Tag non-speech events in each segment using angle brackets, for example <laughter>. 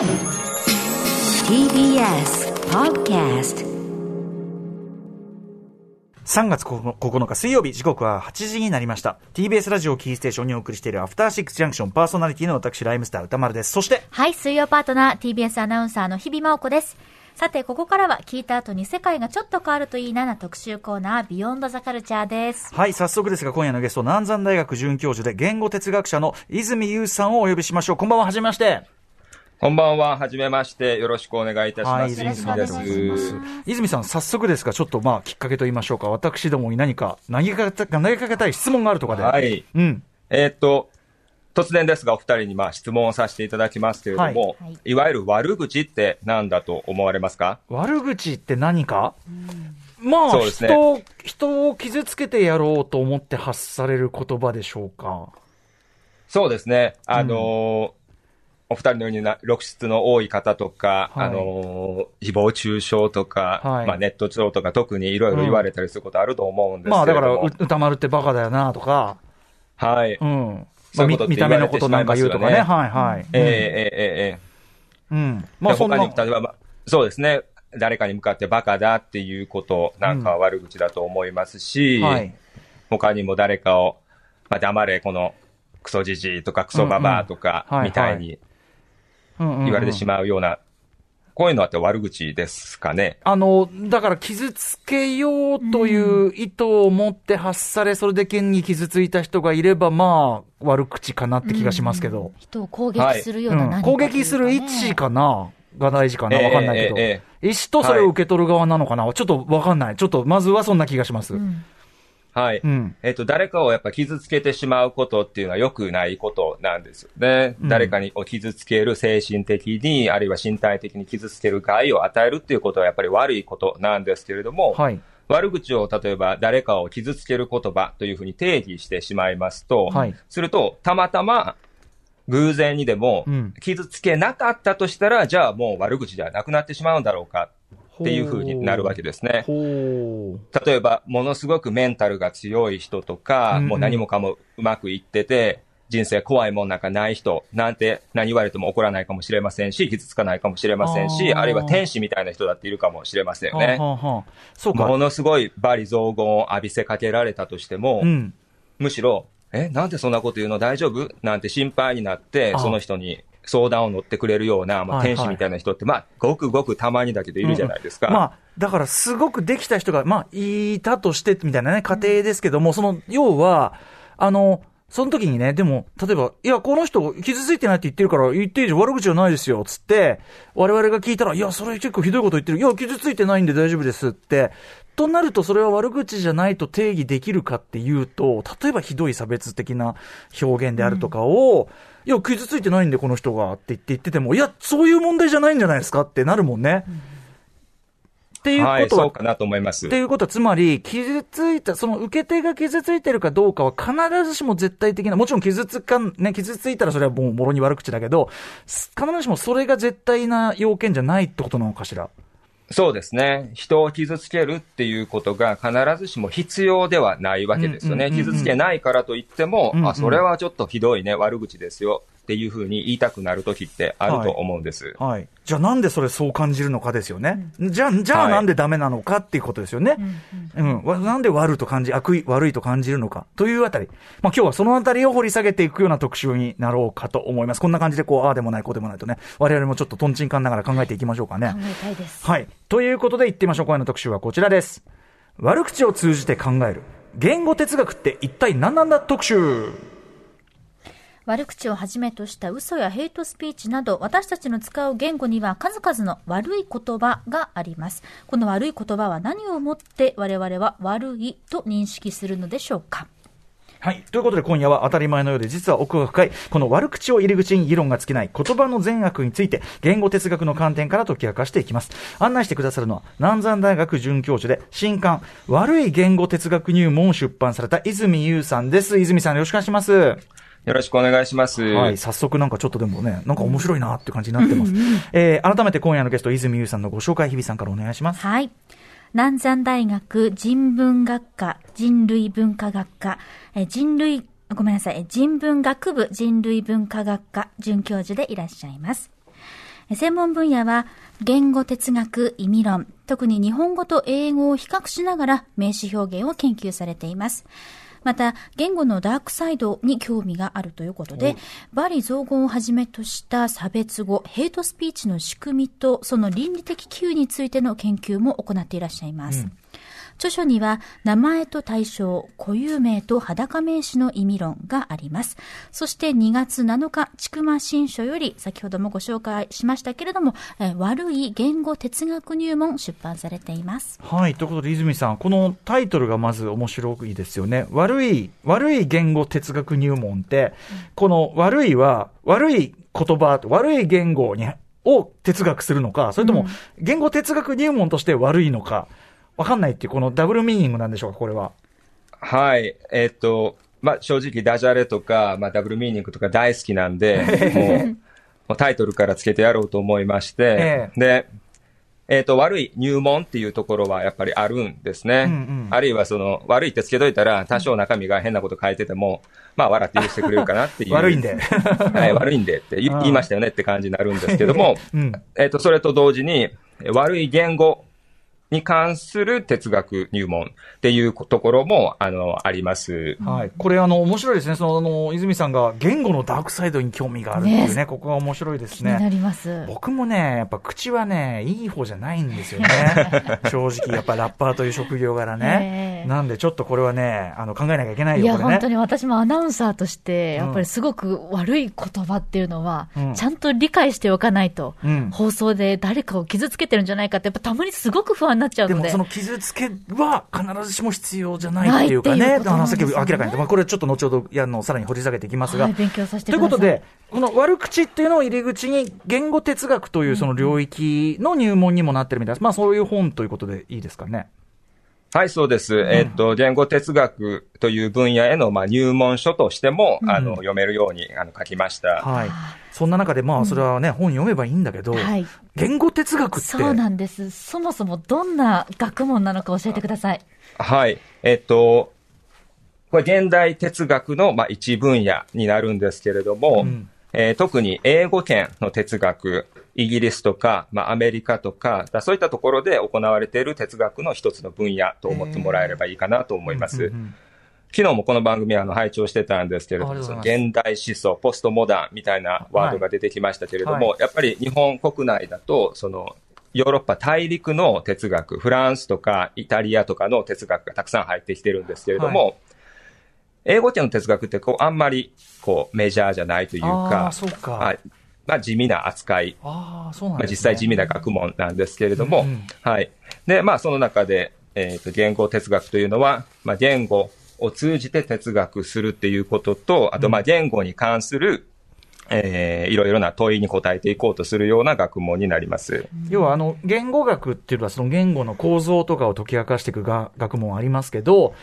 TBS Podcast 3月9日水曜日時刻は8時になりました TBS ラジオキーステーションにお送りしているアフターシックスジャンクションパーソナリティの私ライムスター歌丸ですそしてはい、水曜パートナー、TBS アナウンサーの日々真央子です。さて、ここからは聞いた後に世界がちょっと変わるといいなな特集コーナー、ビヨンドザカルチャーです。はい早速ですが今夜のゲスト南山大学准教授で言語哲学者の泉優さんをお呼びしましょうこんばんははじめましてこんばんは、はじめまして、よろしくお願いいたしはい、ます。泉さんでよろしくお願いしますす。泉さん、早速ですが、ちょっとまあ、きっかけと言いましょうか。私どもに何か投げかけた投げかけたい質問があるとかで。はい。うん。えーっと、突然ですが、お二人にまあ質問をさせていただきますけれども、はいはいい、わゆる悪口って何だと思われますか？悪口って何か？まあ、そうですね人を、人を傷つけてやろうと思って発される言葉でしょうか。そうですね。あのーお二人のようにな露出の多い方とか、はいあのー誹謗中傷とか、はいまあ、ネット上とか特にいろいろ言われたりすることあると思うんですけれども、まあ、だから、う歌丸ってバカだよなとか、はい。うん。まあ、見た目のことなんか言うとかね。はいはい。ええええええうん。まあ、でそんな他に、例えば、まあそうですね。誰かに向かってバカだっていうことなんかは悪口だと思いますし、はい。他にも誰かを、まあ、黙れ、このクソじじいとかクソババアとかみたいに言言われてしまうような、こういうのはって悪口ですかね。あの、だから傷つけようという意図を持って発され、それで剣に傷ついた人がいれば、まあ、悪口かなって気がしますけど。人を攻撃するようなうん何かというかね、攻撃する位置かなが大事かなわかんないけど。ええええ意思とそれを受け取る側なのかな、ちょっとわかんない。ちょっと、まずはそんな気がします。うんはい。うん。えっと、誰かをやっぱ傷つけてしまうことっていうのは良くないことなんですよね。うん誰かにを傷つける精神的に、あるいは身体的に傷つける害を与えるっていうことはやっぱり悪いことなんですけれども、はい。悪口を例えば誰かを傷つける言葉というふうに定義してしまいますと、はいすると、たまたま偶然にでもうん傷つけなかったとしたら、じゃあもう悪口ではなくなってしまうんだろうかっていうふうになるわけですね。例えば、ものすごくメンタルが強い人とか、もう何もかもうまくいってて、人生怖いもんなんかない人なんて何言われても怒らないかもしれませんし、傷つかないかもしれませんし、あるいは天使みたいな人だっているかもしれませんよね。はあはあはあそうか。ものすごい罵詈雑言を浴びせかけられたとしても、うん。むしろ、え、なんでそんなこと言うの？大丈夫？なんて心配になってあ、その人に相談を乗ってくれるような、まあ、天使みたいな人って、まあ、ごくごくたまにだけどいるじゃないですか。まあ、だからすごくできた人が、まあ、いたとしてみたいなね、過程ですけども、その、要は、あの、その時にね、でも、例えば、いや、この人、傷ついてないって言ってるから、言っていいじゃん、悪口じゃないですよ、つって、我々が聞いたら、いや、それ結構ひどいこと言ってる。いや、傷ついてないんで大丈夫ですって。となると、それは悪口じゃないと定義できるかっていうと、例えばひどい差別的な表現であるとかを、いや、傷ついてないんで、この人が、って言って言ってても、いや、そういう問題じゃないんじゃないですか？ってなるもんね。っていうはい、ことは、そうかなと思いますって。いうことは、つまり、傷ついた、その受け手が傷ついてるかどうかは必ずしも絶対的な、もちろん傷つかん、ね、傷ついたらそれはもうもろに悪口だけど、す必ずしもそれが絶対な要件じゃないってことなのかしら？そうですね。人を傷つけるっていうことが必ずしも必要ではないわけですよね。傷つけないからといっても、あ、それはちょっとひどいね、悪口ですよっていうふうに言いたくなるときってあると思うんです。はい。じゃあなんでそれそう感じるのかですよね。じゃあ、じゃあはいなんでダメなのかっていうことですよね。うん。わなんで悪と感じ、悪い、悪いと感じるのかというあたり。まあ今日はそのあたりを掘り下げていくような特集になろうかと思います。こんな感じでこう、ああでもない、こうでもないとね、我々もちょっとトンチンカンながら考えていきましょうかね。考えたいです。はい。ということで言ってみましょう。今夜の特集はこちらです。悪口を通じて考える。言語哲学って一体何なんだ特集悪口をはじめとした嘘やヘイトスピーチなど、私たちの使う言語には数々の悪い言葉があります。この悪い言葉は何をもって我々は悪いと認識するのでしょうか？はい。ということで今夜は当たり前のようで実は奥が深い、この悪口を入り口に議論が尽きない言葉の善悪について言語哲学の観点から解き明かしていきます。案内してくださるのは南山大学准教授で新刊悪い言語哲学入門を出版された泉優さんです。泉さんよろしくお願いします。よろしくお願いします。はい、早速なんかちょっとでもね、なんか面白いなって感じになってます。えー改めて今夜のゲスト、泉優さんのご紹介、日比さんからお願いします。はい。南山大学人文学科人類文化学科え人類ごめんなさい人文学部人類文化学科准教授でいらっしゃいます。専門分野は、言語哲学、意味論、特に日本語と英語を比較しながら名詞表現を研究されています。また、言語のダークサイドに興味があるということで、バリ造語をはじめとした差別語、ヘイトスピーチの仕組みと、その倫理的機運についての研究も行っていらっしゃいます。著書には、名前と対象、固有名と裸名詞の意味論があります。そして2月7日、ちくま新書より、先ほどもご紹介しましたけれども、えー悪い言語哲学入門出版されています。はい。ということで、泉さん、このタイトルがまず面白いですよね。悪い、悪い言語哲学入門って、この悪いは、悪い言葉、悪い言語に、を哲学するのか、それとも、言語哲学入門として悪いのか、わかんないっていう、このダブルミーニングなんでしょうか、これは。はい。えっと、まあ、正直ダジャレとか、まあ、ダブルミーニングとか大好きなんで、<laughs> もう、タイトルからつけてやろうと思いまして、えで、えっ、と、悪い入門っていうところはやっぱりあるんですね。うんうんあるいはその、悪いってつけといたら、多少中身が変なこと書いてても、まあ、笑って許してくれるかなっていう。<laughs> 悪いんで。<laughs> はい、悪いんでって言いましたよねって感じになるんですけども、うんえっ、と、それと同時に、え悪い言語に関する哲学入門っていうところも、あの、あります。はい。これ、あの、面白いですね。その、あの、泉さんが言語のダークサイドに興味があるっていうね、ねここが面白いです気になね。ります。僕もね、やっぱ口はね、いい方じゃないんですよね。<laughs> 正直、やっぱラッパーという職業柄ね。ええなんで、ちょっとこれはね、あの、考えなきゃいけないよ、いや、これね。本当に私もアナウンサーとして、うんやっぱりすごく悪い言葉っていうのはうん、ちゃんと理解しておかないと、うん放送で誰かを傷つけてるんじゃないかって、やっぱたまにすごく不安になっちゃうので。でもその傷つけは必ずしも必要じゃないっていうかね、ないっていうことあのなんですよねさっき明らかに、まあ、これちょっと後ほどやのさらに掘り下げていきますが、はい、勉強させてといください。うことで、この悪口っていうのを入り口に言語哲学というその領域の入門にもなってるみたいです。まあそういう本ということでいいですかね。はい、そうです。えっと、言語哲学という分野への、まあ、入門書としても、あの、読めるように、あの、書きました。はい。そんな中でまあそれはね、本読めばいいんだけど、はい。言語哲学って。そうなんです。そもそもどんな学問なのか教えてください。はい。えっと、これ現代哲学の、まあ、一分野になるんですけれども、うんえー特に英語圏の哲学、イギリスとか、まあ、アメリカとか、だそういったところで行われている哲学の一つの分野と思ってもらえればいいかなと思います。うんうん昨日もこの番組あの拝聴してたんですけれども、現代思想、ポストモダンみたいなワードが出てきましたけれども、はやっぱり日本国内だと、その、ヨーロッパ大陸の哲学、フランスとかイタリアとかの哲学がたくさん入ってきてるんですけれども、英語圏の哲学ってこうあんまりこうメジャーじゃないというあかあ、、そうか。はいまあ地味な扱いああ、そうなん。実際地味な学問なんですけれども、うんうんはい。で、まあ、その中で、えっ、と、言語哲学というのは、まあ、言語を通じて哲学するっていうことと、あと、まあ、言語に関する、えーいろいろな問いに答えていこうとするような学問になります。要はあの言語学っていうのはその言語の構造とかを解き明かしていくが学問ありますけど、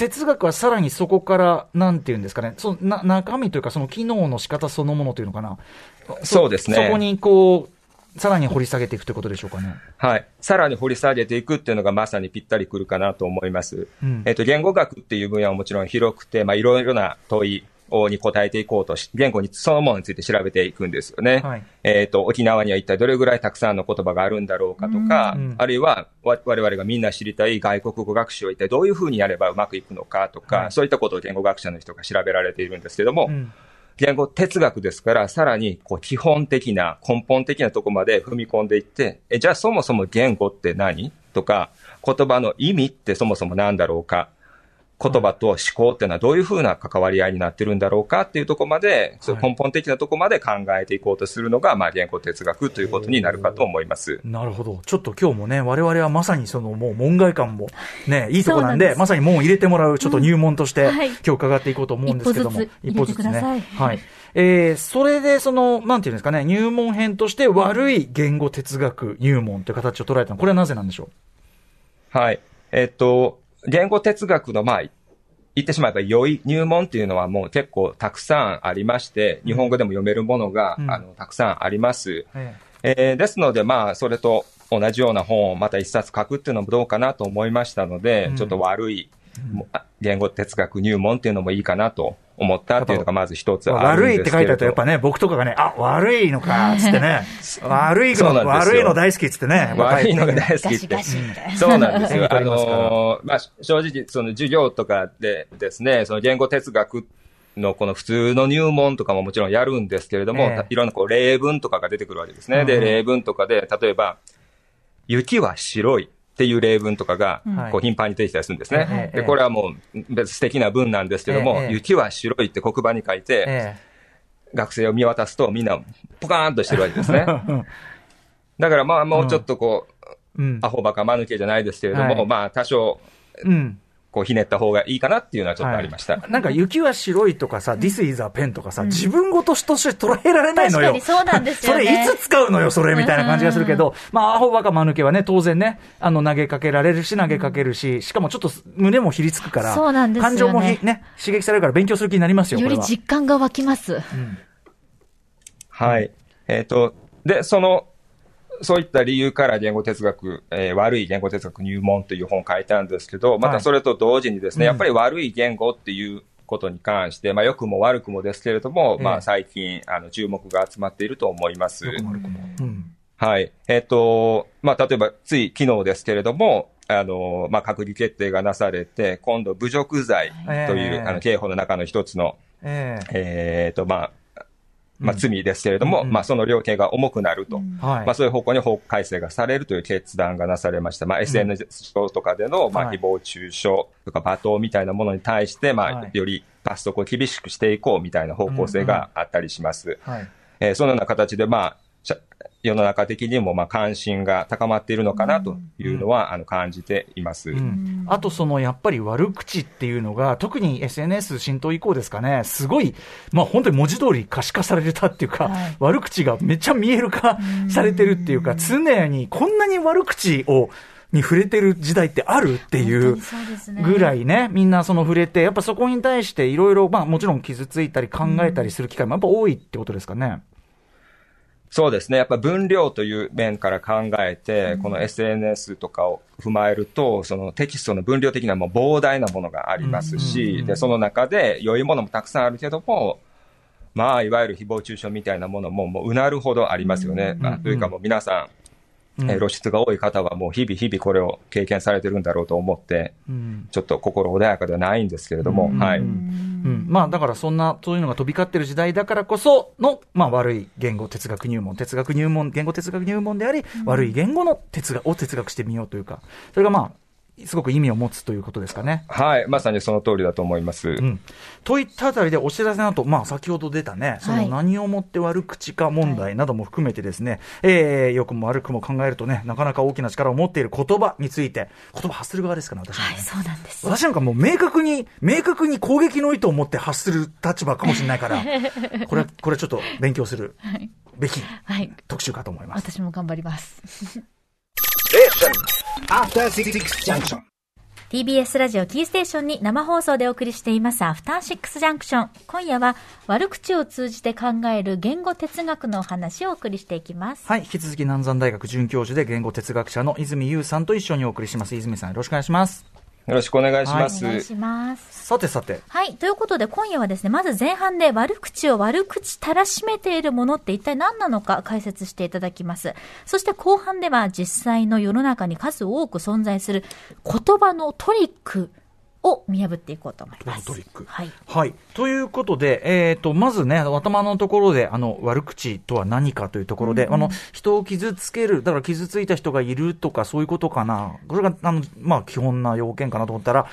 哲学はさらにそこから、なんていうんですかね、そのな中身というか、その機能の仕方そのものというのかな、そうですねそこにこう、さらに掘り下げていくということでしょうかね。はい。さらに掘り下げていくっていうのがまさにぴったりくるかなと思います。うんえっ、と、言語学っていう分野はもちろん広くて、まあ、いろいろな問いをに答えていこうとし、言語にそのものについて調べていくんですよね。はいえっ、と、沖縄には一体どれぐらいたくさんの言葉があるんだろうかとか、うんあるいはわ我々がみんな知りたい外国語学習を一体どういうふうにやればうまくいくのかとか、はいそういったことを言語学者の人が調べられているんですけども、うん言語哲学ですから、さらにこう基本的な、根本的なとこまで踏み込んでいって、えじゃあそもそも言語って何？とか、言葉の意味ってそもそも何だろうか、言葉と思考っていうのはどういうふうな関わり合いになってるんだろうかっていうところまで、そういう根本的なところまで考えていこうとするのが、まあ言語哲学ということになるかと思います。なるほど。ちょっと今日もね、我々はまさにそのもう門外観もね、<laughs> いいとこなんで、んですまさに門を入れてもらうちょっと入門として、うんはい今日伺っていこうと思うんですけども。一歩ずつ入れてくださいはい。えー、それでその、なんていうんですかね、入門編として悪い言語哲学入門という形を捉えたの、これはなぜなんでしょはい。えっと、言語哲学の、まあ、言ってしまえば良い入門っていうのはもう結構たくさんありまして、日本語でも読めるものが、うんあのたくさんあります。う。ええーですので、まあ、それと同じような本をまた一冊書くっていうのもどうかなと思いましたので、うんちょっと悪い、言語哲学入門っていうのもいいかなと思ったっていうのがまず一つあるん悪いって書いてあると、やっぱね、僕とかがね、あ、悪いのか、つってね。悪いの、そうなんですよ悪いの大好きっつってね。悪いのが大好きガシってガ。シみたいな。そうなんですよ。<laughs> あのーまあ、正直、その授業とかでですね、その言語哲学のこの普通の入門とかももちろんやるんですけれども、ええいろんなこう例文とかが出てくるわけですね。うんで、例文とかで、例えば、雪は白いっていう例文とかが、はいこう頻繁に出てきたりするんですね。ええで、これはもう別に素敵な文なんですけども、ええ雪は白いって黒板に書いて、え学生を見渡すとみんなポカーンとしてるわけですね。え。<laughs> だからまあもうちょっとこう、うんア。ホバカ間抜けじゃないですけれども、はいまあ多少、うん。こうひねった方がいいかなっていうのはちょっとありました。なんか雪は白いとかさ、This is a pen とかさ、自分ごととして捉えられないのよ確かに。そうなんですよね。それいつ使うのよ、それみたいな感じがするけど、まあ、アホバカ間抜けはね、当然ね、あの、投げかけられるし、投げかけるし、しかもちょっと胸もひりつくから、そうなんですよね感情もひね、刺激されるから勉強する気になりますよ、こより。実感が湧きます。はい。えっ、と、で、その、そういった理由から言語哲学、えー悪い言語哲学入門という本を書いたんですけど、またそれと同時にですね、はいやっぱり悪い言語っていうことに関して、まあ良くも悪くもですけれども、ええまあ最近、あの、注目が集まっていると思います。うん。はい。えっ、と、まあ、例えば、つい昨日ですけれども、あの、まあ、閣議決定がなされて、今度、侮辱罪という、ええあの、刑法の中の一つの、えええっ、と、まあ、まあ、罪ですけれども、うんまあ、その量刑が重くなると。はい。まあ、そういう方向に法改正がされるという決断がなされました。まあ、SNS 上とかでの、まあ、はい誹謗中傷とか罵倒みたいなものに対して、まあはい、より罰則を厳しくしていこうみたいな方向性があったりします。はい。えーそのような形で、まあ、世の中的にもまあ関心が高まっているのかなというのは、あの感じています。うん。あとそのやっぱり悪口っていうのが、特に SNS 浸透以降ですかね、すごい、まあ本当に文字通り可視化されたっていうか、はい。悪口がめっちゃ見える化されてるっていうか、常にこんなに悪口を、に触れてる時代ってあるっていう本当にそうですね。ぐらいね、みんなその触れて、やっぱそこに対していろいろ、まあもちろん傷ついたり考えたりする機会もやっぱ多いってことですかね。そうですね。やっぱ分量という面から考えて、この SNS とかを踏まえると、そのテキストの分量的なもう膨大なものがありますし、で、その中で良いものもたくさんあるけども、まあ、いわゆる誹謗中傷みたいなものも、もううなるほどありますよね。まあ、というかもう皆さん、えー露出が多い方はもう日々日々これを経験されてるんだろうと思って、うん。ちょっと心穏やかではないんですけれども、はい。うん、まあだからそんな、そういうのが飛び交ってる時代だからこその、まあ悪い言語哲学入門、哲学入門、言語哲学入門であり、悪い言語の哲学を哲学してみようというか、それがまあ、すごく意味を持つということですかね。はい。まさにその通りだと思います。うん、といったあたりでお知らせの後、まあ先ほど出たね、その何をもって悪口か問題なども含めてですね、えー良くも悪くも考えるとね、なかなか大きな力を持っている言葉について、言葉発する側ですから、私はね。はい、そうなんです。私なんかもう明確に、明確に攻撃の意図を持って発する立場かもしれないから、<laughs> これは、これはちょっと勉強するべきはい。特集かと思います。私も頑張ります。<laughs> Junction. TBS ラジオキーステーションに生放送でお送りしていますアフターシックスジャンクション。今夜は悪口を通じて考える言語哲学のお話をお送りしていきます。はい。引き続き南山大学准教授で言語哲学者の泉優さんと一緒にお送りします。泉さんよろしくお願いします。よろしくお願いします。お願いします。さてさて、はい。ということで、今夜はですね、まず前半で悪口を悪口たらしめているものって一体何なのか解説していただきます。そして後半では実際の世の中に数多く存在する言葉のトリックを見破っていこうと思います。トリックはい。はい。ということで、えっ、と、まずね、頭のところで、あの、悪口とは何かというところで、あの、人を傷つける、だから傷ついた人がいるとか、そういうことかな。これが、あの、まあ、基本な要件かなと思ったら、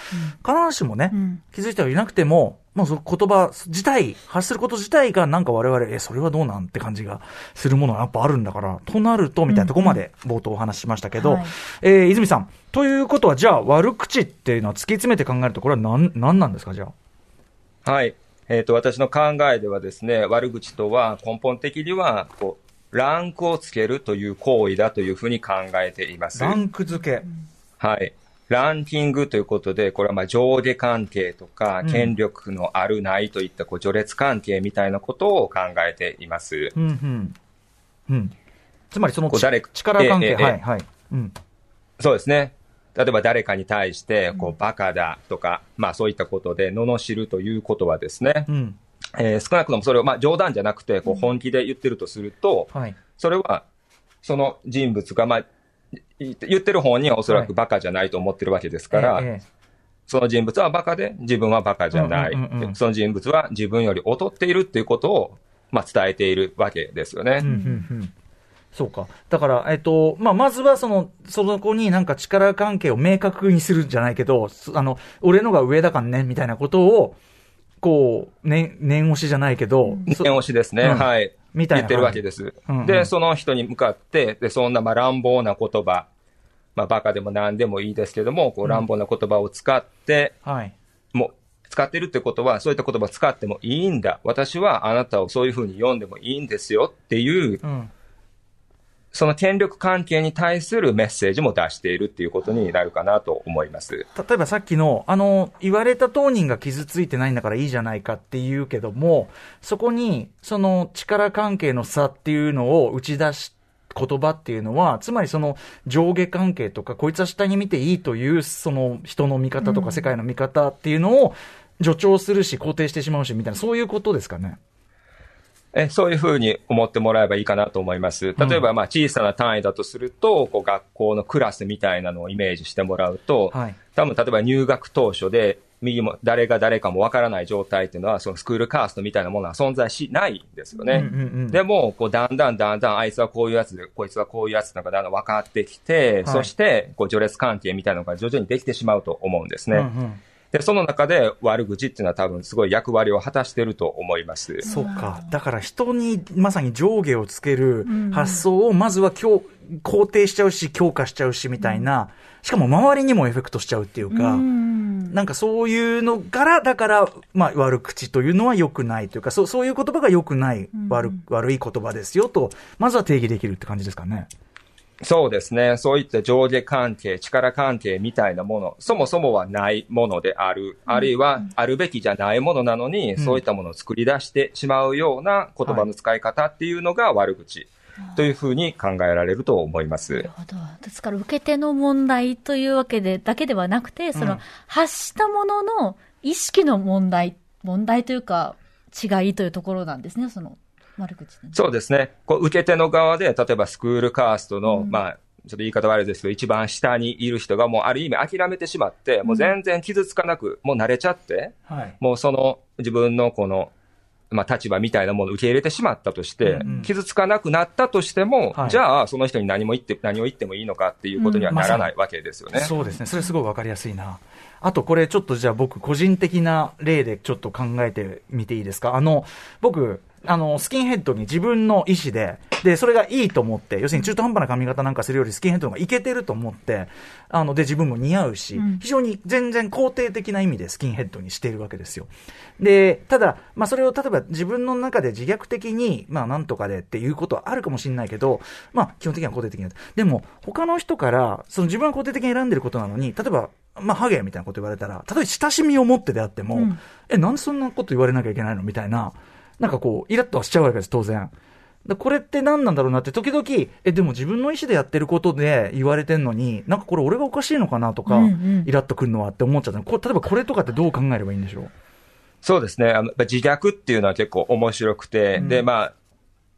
必ずしもね、ん気づいた人がいなくても、まあ、その言葉自体、発すること自体が、なんか我々、え、それはどうなんって感じがするものがやっぱあるんだから、となると、みたいなところまで冒頭お話ししましたけど、はいえー泉さん、ということは、じゃあ、悪口っていうのは突き詰めて考えると、これは何、何なんですか、じゃあ？はい。えっ、と、私の考えではですね、悪口とは根本的には、こう、ランクをつけるという行為だというふうに考えています。ランク付け。はい。ランキングということで、これはまあ上下関係とか、うん権力のあるないといったこう序列関係みたいなことを考えています。うん、うん。うん。つまりその力関係、はい、はい。うん。そうですね。例えば誰かに対して、こう、バカだとか、まあそういったことで罵るということはですね、うん。えー少なくともそれを、まあ冗談じゃなくて、こう、本気で言ってるとすると、はい。それは、その人物が、まあ、い言ってる本人はおそらくバカじゃないと思ってるわけですから、ええその人物はバカで、自分はバカじゃない。うんうんうんうんその人物は自分より劣っているっていうことを、まあ、伝えているわけですよね。うんうんうんそうか。だから、えっと、まあ、まずはその、その子になんか力関係を明確にするんじゃないけど、そあの、俺のが上だからね、みたいなことを、こう、ね、念押しじゃないけど、そ念押しですね。うんはい。みたいな言ってるわけです。うんうんで、その人に向かって、で、そんなまあ乱暴な言葉、まあ、バカでも何でもいいですけども、こう乱暴な言葉を使って、はい。もう、使ってるってことは、そういった言葉を使ってもいいんだ。私はあなたをそういうふうに読んでもいいんですよっていう、うん。その権力関係に対するメッセージも出しているっていうことになるかなと思います。例えばさっきの、あの、言われた当人が傷ついてないんだからいいじゃないかって言うけども、そこに、その力関係の差っていうのを打ち出し、言葉っていうのは、つまりその上下関係とか、こいつは下に見ていいという、その人の見方とか世界の見方っていうのを助長するし、肯定してしまうし、みたいな、そういうことですかね。えそういうふうに思ってもらえばいいかなと思います。例えば、まあ、小さな単位だとすると、こう、学校のクラスみたいなのをイメージしてもらうと、はい。多分、例えば入学当初で、右も、誰が誰かもわからない状態っていうのは、そのスクールカーストみたいなものは存在しないんですよね。うんうんうんでも、こう、だんだんだんだん、あいつはこういうやつで、こいつはこういうやつなんかだんだん分かってきて、はいそして、こう、序列関係みたいなのが徐々にできてしまうと思うんですね。うんうんで、その中で悪口っていうのは多分すごい役割を果たしてると思います。そうか。だから人にまさに上下をつけるん発想をまずは強肯定しちゃうし、強化しちゃうしみたいな、しかも周りにもエフェクトしちゃうっていうか、うんなんかそういうのから、だから、まあ悪口というのは良くないというか、そうそういう言葉が良くない、悪悪い言葉ですよと、まずは定義できるって感じですかね。そうですね。そういった上下関係、力関係みたいなもの、そもそもはないものである、あるいはあるべきじゃないものなのに、ん。そういったものを作り出してしまうような言葉の使い方っていうのが悪口。というふうに考えられると思います。なる。ほど。ですから、受け手の問題というわけで、だけではなくて、その、うん発したものの意識の問題、問題というか、違いというところなんですね、その、悪口ねそうですね。こう受け手の側で、例えばスクールカーストの、うんまあ、ちょっと言い方悪いですけど、一番下にいる人がもうある意味諦めてしまって、もう全然傷つかなく、もう慣れちゃって、はい。もうその自分のこの、まあ、立場みたいなものを受け入れてしまったとして、うん傷つかなくなったとしても、はいじゃあ、その人に何も言って、何を言ってもいいのかっていうことにはならないわけですよね。そうですね。それすごいわかりやすいな。あとこれちょっとじゃあ僕個人的な例でちょっと考えてみていいですか？あの、僕、あの、スキンヘッドに自分の意思で、で、それがいいと思って、要するに中途半端な髪型なんかするよりスキンヘッドの方がいけてると思って、あの、で、自分も似合うし、うん非常に全然肯定的な意味でスキンヘッドにしているわけですよ。で、ただ、まあそれを例えば自分の中で自虐的に、まあなんとかでっていうことはあるかもしれないけど、まあ基本的には肯定的な。でも、他の人から、その自分が肯定的に選んでることなのに、例えば、まあハゲみたいなこと言われたら、例えば親しみを持ってであっても、うんえ、なんでそんなこと言われなきゃいけないのみたいな、なんかこう、イラッとはしちゃうわけです、当然。でこれって何なんだろうなって、時々、え、でも自分の意思でやってることで言われてんのに、なんかこれ俺がおかしいのかなとか、うんうんイラッとくるのはって思っちゃったこ例えばこれとかってどう考えればいいんでしょう？そうですね。あのやっぱ自虐っていうのは結構面白くて、うんで、まあ、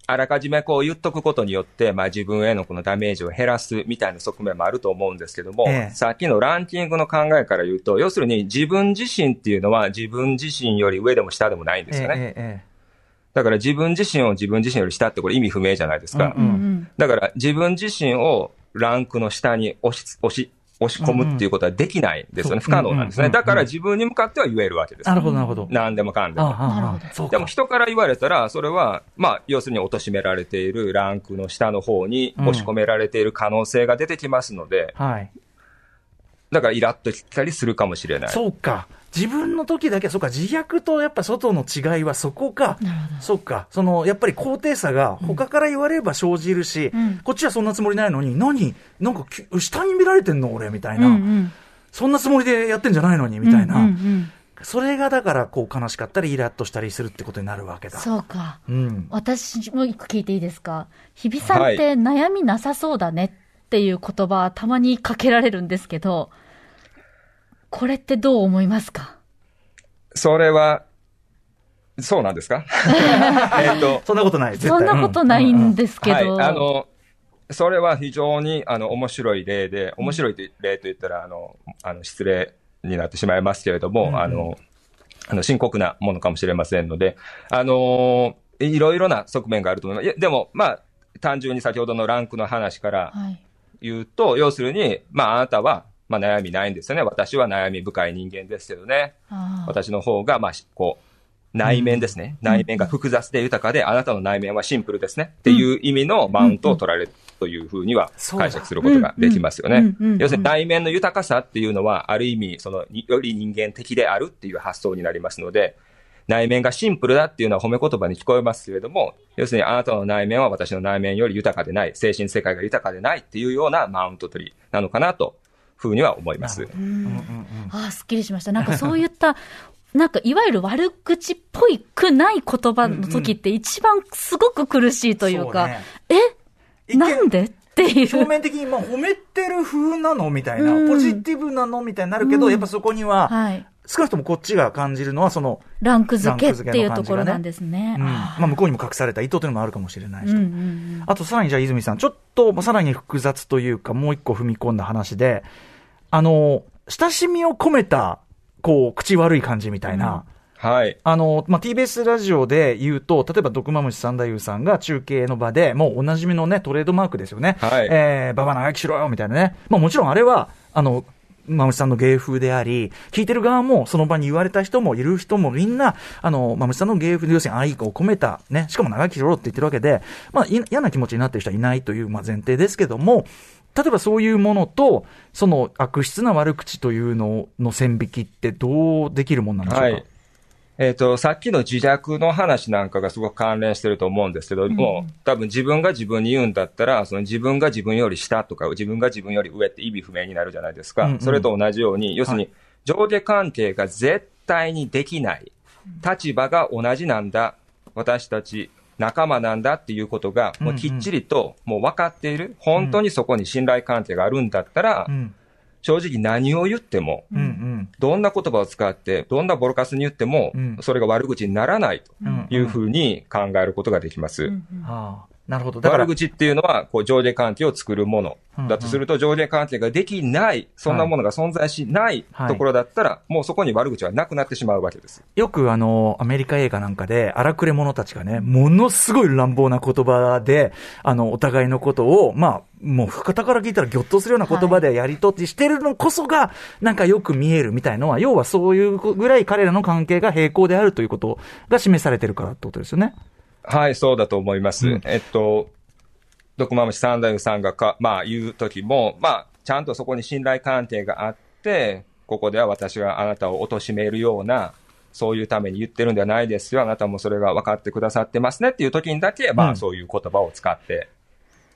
あらかじめこう言っとくことによって、まあ自分へのこのダメージを減らすみたいな側面もあると思うんですけども、ええさっきのランキングの考えから言うと、要するに自分自身っていうのは自分自身より上でも下でもないんですよね。えええだから自分自身を自分自身より下ってこれ意味不明じゃないですか。うんうんうんだから自分自身をランクの下に押し、押し、押し込むっていうことはできないんですよね。不可能なんですね。うんうんうんだから自分に向かっては言えるわけですえな。るほど、なるほど。何でもかんでも。なるほどでも人から言われたら、それは、まあ、要するに貶められているランクの下の方に押し込められている可能性が出てきますので、はい。だからイラッときたりするかもしれない。そうか。自分の時だけ、そうか、自虐とやっぱ外の違いはそこか。なるほど。そうか。その、やっぱり高低差が他から言われれば生じるし、うんこっちはそんなつもりないのに、何？なんかき、下に見られてんの？俺、みたいな、うんうんそんなつもりでやってんじゃないのに、みたいな。うんうんうんそれがだから、こう、悲しかったり、イラッとしたりするってことになるわけだ。そうか。うん。私も一個聞いていいですか？日比さんって悩みなさそうだねっていう言葉はたまにかけられるんですけど、これってどう思いますか？それは、そうなんですか？<laughs> えっと、そんなことない、絶対。そんなことないんですけど。はい、あの、それは非常に、あの、面白い例で、面白い例と言ったら、あの、あの、失礼になってしまいますけれども、うんうんあの、あの、深刻なものかもしれませんので、あの、いろいろな側面があると思います。いや、でも、まあ、単純に先ほどのランクの話からはい。言うと、要するに、まあ、あなたは、まあ、悩みないんですよね。私は悩み深い人間ですけどね。私の方が、まあ、しこう、内面ですね。内面が複雑で豊かで、あなたの内面はシンプルですね。っていう意味のマウントを取られるというふうには解釈することができますよね。う。ん。うん。うん。うん。要するに内面の豊かさっていうのは、ある意味、その、により人間的であるっていう発想になりますので、内面がシンプルだっていうのは褒め言葉に聞こえますけれども、要するにあなたの内面は私の内面より豊かでない、精神世界が豊かでないっていうようなマウント取りなのかなと、ふうには思います。ああ、すっきりしました。なんかそういった、<laughs> なんかいわゆる悪口っぽいくない言葉の時って一番すごく苦しいというか、そうね。え？一見なんで？っていう。表面的に、まあ、褒めてる風なのみたいな、うん。ポジティブなのみたいになるけど、うん。やっぱそこには、はい。少なくともこっちが感じるのは、その、ランク付けっていうところなんですね。うん、あまあ、向こうにも隠された意図というのもあるかもしれないしと、ーうんうんうん。あとさらにじゃあ泉さん、ちょっとまあさらに複雑というか、もう一個踏み込んだ話で、あの、親しみを込めた、こう、口悪い感じみたいな、はい。あの、まあ、TBS ラジオで言うと、例えば、毒まむし三太夫さんが中継の場で、もうおなじみのね、トレードマークですよね。はいえー、ババ長生きしろよみたいなね。まあ、もちろんあれは、あの、まむしさんの芸風であり、聞いてる側も、その場に言われた人もいる人もみんな、あの、まむしさんの芸風で、要するに愛を込めた、ね、しかも長生きしろって言ってるわけで、まあ、い嫌な気持ちになってる人はいないという、まあ、前提ですけども、例えばそういうものと、その悪質な悪口というのの線引きってどうできるもんなんでしょうか？はい。えっ、と、さっきの自虐の話なんかがすごく関連してると思うんですけども、多分自分が自分に言うんだったら、その自分が自分より下とか、自分が自分より上って意味不明になるじゃないですか。うんうんそれと同じように、要するに上下関係が絶対にできない。立場が同じなんだ。私たち仲間なんだっていうことが、もうきっちりともう分かっている。本当にそこに信頼関係があるんだったら、うん。正直何を言っても、うんうん。どんな言葉を使って、どんなボロカスに言っても、うんそれが悪口にならないとうんいうふうに考えることができます。うんうんはあ、なるほど。だから悪、口っていうのは、こう、上下関係を作るもの。だとすると、上下関係ができない、そんなものが存在しないはいところだったら、もうそこに悪口はなくなってしまうわけです。よくあの、アメリカ映画なんかで、荒くれ者たちがね、ものすごい乱暴な言葉で、あの、お互いのことを、まあ、もう、深から聞いたらぎょっとするような言葉でやりとってしてるのこそが、なんかよく見えるみたいのは、要はそういうぐらい彼らの関係が平行であるということが示されてるからってことですよね。はい、そうだと思います。うんえっと、毒まむし三代さんがか、まあ、言うときも、まあ、ちゃんとそこに信頼関係があって、ここでは私があなたを貶めるような、そういうために言ってるんではないですよ。あなたもそれが分かってくださってますねっていう時にだけ、まあ、うんそういう言葉を使って、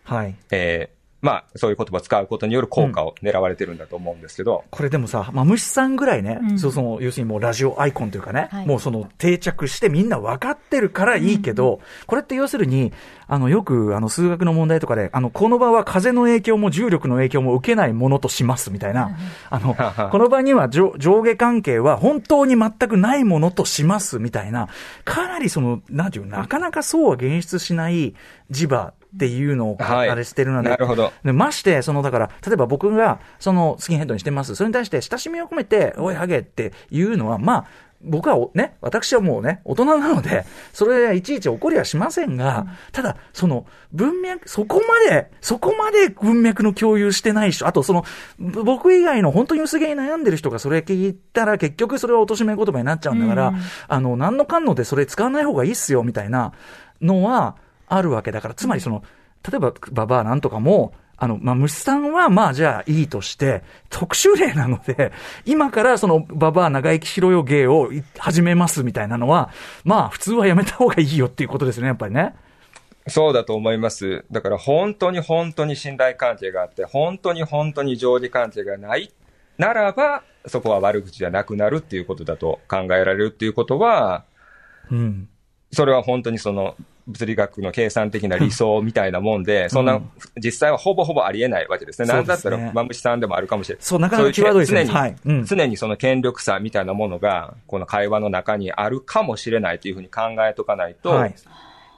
はい。えーまあ、そういう言葉を使うことによる効果を狙われてるんだと思うんですけど、これでもさ、まあ、虫さんぐらいね、うん。そうその、要するにもうラジオアイコンというかね、はい。もうその定着してみんな分かってるからいいけど、これって要するに、あの、よくあの、数学の問題とかで、あの、この場は風の影響も重力の影響も受けないものとしますみたいな、あの、この場には上上下関係は本当に全くないものとしますみたいな、かなりその、なんていう、なかなかそうは現出しない磁場っていうのを、はい。あれしてるので、なるほど。でまして、その、だから、例えば僕が、その、スキンヘッドにしてます。それに対して、親しみを込めて、おい、ハゲっていうのは、まあ、僕はおね、私はもうね、大人なので、それでいちいち怒りはしませんが、ただ、その、文脈、そこまで、そこまで文脈の共有してない人、あとその、ぶ僕以外の本当に薄毛に悩んでる人がそれ聞いたら、結局それは貶め言葉になっちゃうんだから、うん。あの、何のかんのでそれ使わない方がいいっすよ、みたいなのは、あるわけだから、つまりその、例えば、ババアなんとかも、あの、まあ、虫さんは、まあ、じゃあ、いいとして、特殊例なので、今から、その、ババア長生きしろよ芸をい始めますみたいなのは、まあ、普通はやめた方がいいよっていうことですね、やっぱりね。そうだと思います。だから本当に本当に信頼関係があって、本当に本当に上下関係がないならば、そこは悪口じゃなくなるっていうことだと考えられるっていうことは、うん。それは本当にその、物理学の計算的な理想みたいなもんで、そんな、実際はほぼほぼありえないわけですね。なんだったら、マムシさんでもあるかもしれない。そうなかなか際どいですね。常に、常にその権力差みたいなものが、この会話の中にあるかもしれないというふうに考えとかないと、は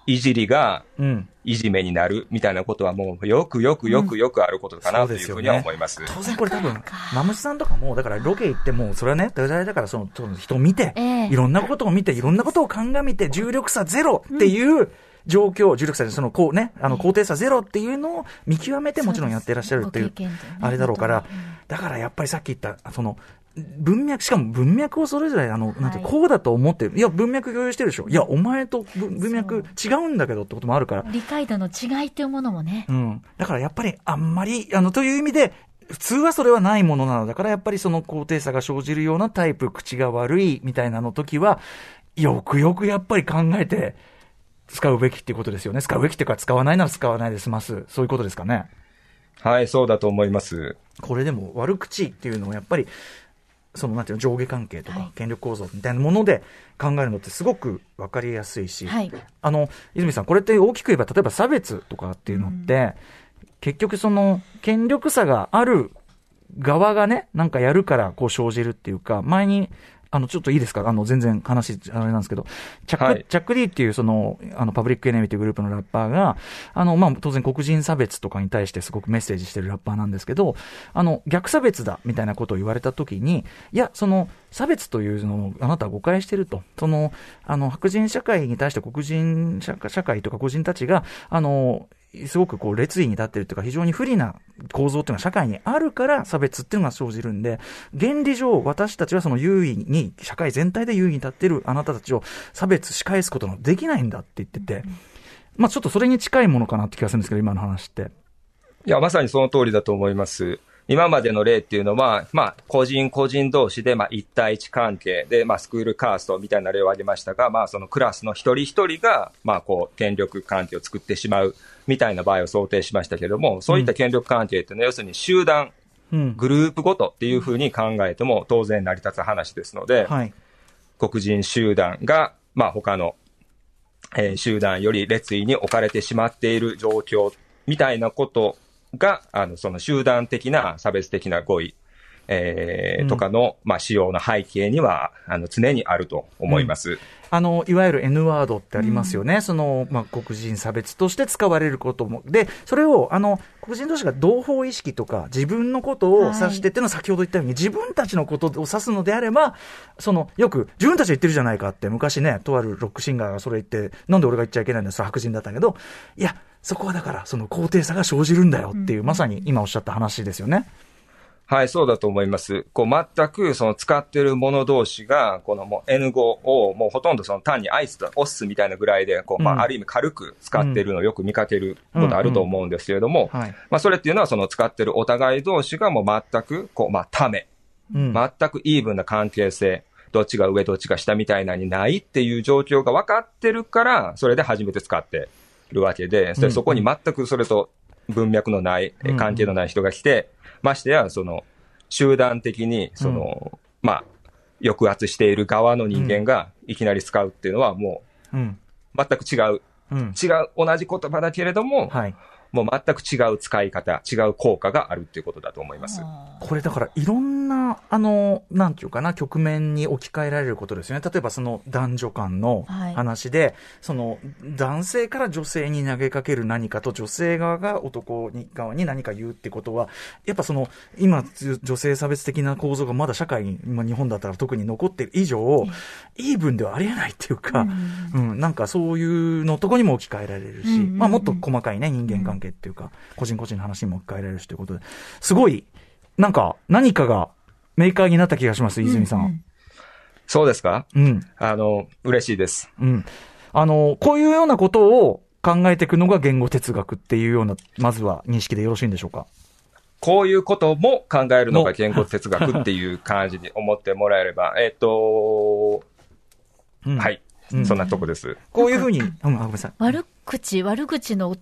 い。いじりがうん。いじめになるみたいなことはもうよくよくよくよくあることかなというふうには思います。当然これ多分、マムシさんとかも、だからロケ行っても、それはね、大体だからその、その人を見て、ええ。いろんなことを見て、いろんなことを鑑みて、重力差ゼロっていう状況、重力差、その、こうね、あの、高低差ゼロっていうのを見極めてもちろんやってらっしゃるっていうあれだろうからだからやっぱりさっき言った、その、文脈、しかも文脈をそれぞれ、あの、なんてこうだと思ってる。いや、文脈共有してるでしょ。いや、お前と文文脈違うんだけどってこともあるから。理解度の違いというものもねう。ん。だからやっぱりあんまり、あの、という意味で、普通はそれはないものなのだから、やっぱりその高低差が生じるようなタイプ、口が悪いみたいなの時は、よくよくやっぱり考えて、使うべきっていうことですよね。使うべきっていうか、使わないなら使わないで済ます。そういうことですかね。はい、そうだと思います。これでも悪口っていうのをやっぱり、そのなんていうの、上下関係とはい。か権力構造みたいなもので考えるのってすごくわかりやすいし、はい。あの、泉さん、これって大きく言えば、例えば差別とかっていうのって、結局その権力差がある側がね、なんかやるからこう生じるっていうか、前に、あの、ちょっといいですか？あの、全然話、あれなんですけど、チャック、はい。チャック D っていうその、あの、パブリックエネミーというグループのラッパーが、あの、まあ、当然黒人差別とかに対してすごくメッセージしてるラッパーなんですけど、あの、逆差別だみたいなことを言われたときに、いや、その、差別というのをあなたは誤解してると。その、あの、白人社会に対して黒人社会社会とか個人たちが、あの、すごくこう列位に立ってるというか非常に不利な構造っていうのが社会にあるから差別っていうのが生じるんで、原理上私たちはその優位に、社会全体で優位に立ってるあなたたちを差別し返すことのできないんだって言ってて、まあちょっとそれに近いものかなって気がするんですけど、今の話って。いや、まさにその通りだと思います。今までの例っていうのは、まあ、個人個人同士で、まあ、一対一関係で、まあ、スクールカーストみたいな例を挙げましたが、まあ、そのクラスの一人一人が、まあ、こう、権力関係を作ってしまうみたいな場合を想定しましたけれども、そういった権力関係っていうのは、要するに集団、うん。グループごとっていうふうに考えても当然成り立つ話ですので、はい。黒人集団が、まあ、他の、えー集団より列位に置かれてしまっている状況みたいなことが、あの、その集団的な差別的な語彙、えーうんとかの、まあ、使用の背景には、あの、常にあると思います。あの、いわゆる N ワードってありますよね。その、まあ、黒人差別として使われることも。で、それを、あの、黒人同士が同胞意識とか、自分のことを指してっていうのは先ほど言ったように、自分たちのことを指すのであれば、その、よく、自分たちが言ってるじゃないかって、昔ね、とあるロックシンガーがそれ言って、なんで俺が言っちゃいけないんだよ、それ白人だったけど、いや、そこはだから、その高低差が生じるんだよっていう、まさに今おっしゃった話ですよね。はい、そうだと思います。こう、全くその使ってる者同士が、このもう N 語をもうほとんどその単にアイスとオッスみたいなぐらいで、こう、まうんあ、ある意味軽く使ってるのをよく見かけることあると思うんですけれども、はい。まあ、それっていうのはその使ってるお互い同士がもう全く、こう、まあ、ため、うん。全くイーブンな関係性、どっちが上どっちが下みたいなのにないっていう状況が分かってるから、それで初めて使ってるわけで、そこに全くそれと文脈のない、関係のない人が来て、ましてや、その、集団的に、その、まあ、抑圧している側の人間がいきなり使うっていうのはもうん。う、全く違う、うん。違う、同じ言葉だけれども、はい。もう全く違う使い方、違う効果があるっていうことだと思います。これだからいろんな、あの、なんていうかな、局面に置き換えられることですよね。例えばその男女間のはい。話で、その男性から女性に投げかける何かと女性側が男に側に何か言うってことは、やっぱその、今、女性差別的な構造がまだ社会に、今日本だったら特に残ってる以上、イーブンではありえないっていうか、うん、なんかそういうのとこにも置き換えられるし、うんうんうん。まあもっと細かいね、人間関係っていうか、個人個人の話にも置き換えられるしということで、すごい、なんか、何かがメーカーになった気がします、泉さ。うんんそうですか？うん、あの、嬉しいです。うん。あの、こういうようなことを考えていくのが言語哲学っていうような、まずは認識でよろしいんでしょうか？こういうことも考えるのが言語哲学っていう感じに思ってもらえれば、<laughs> えっと、うんはい、うんそんなとこです。こういうふうに、うん、あごめんなさい。悪口、悪口の、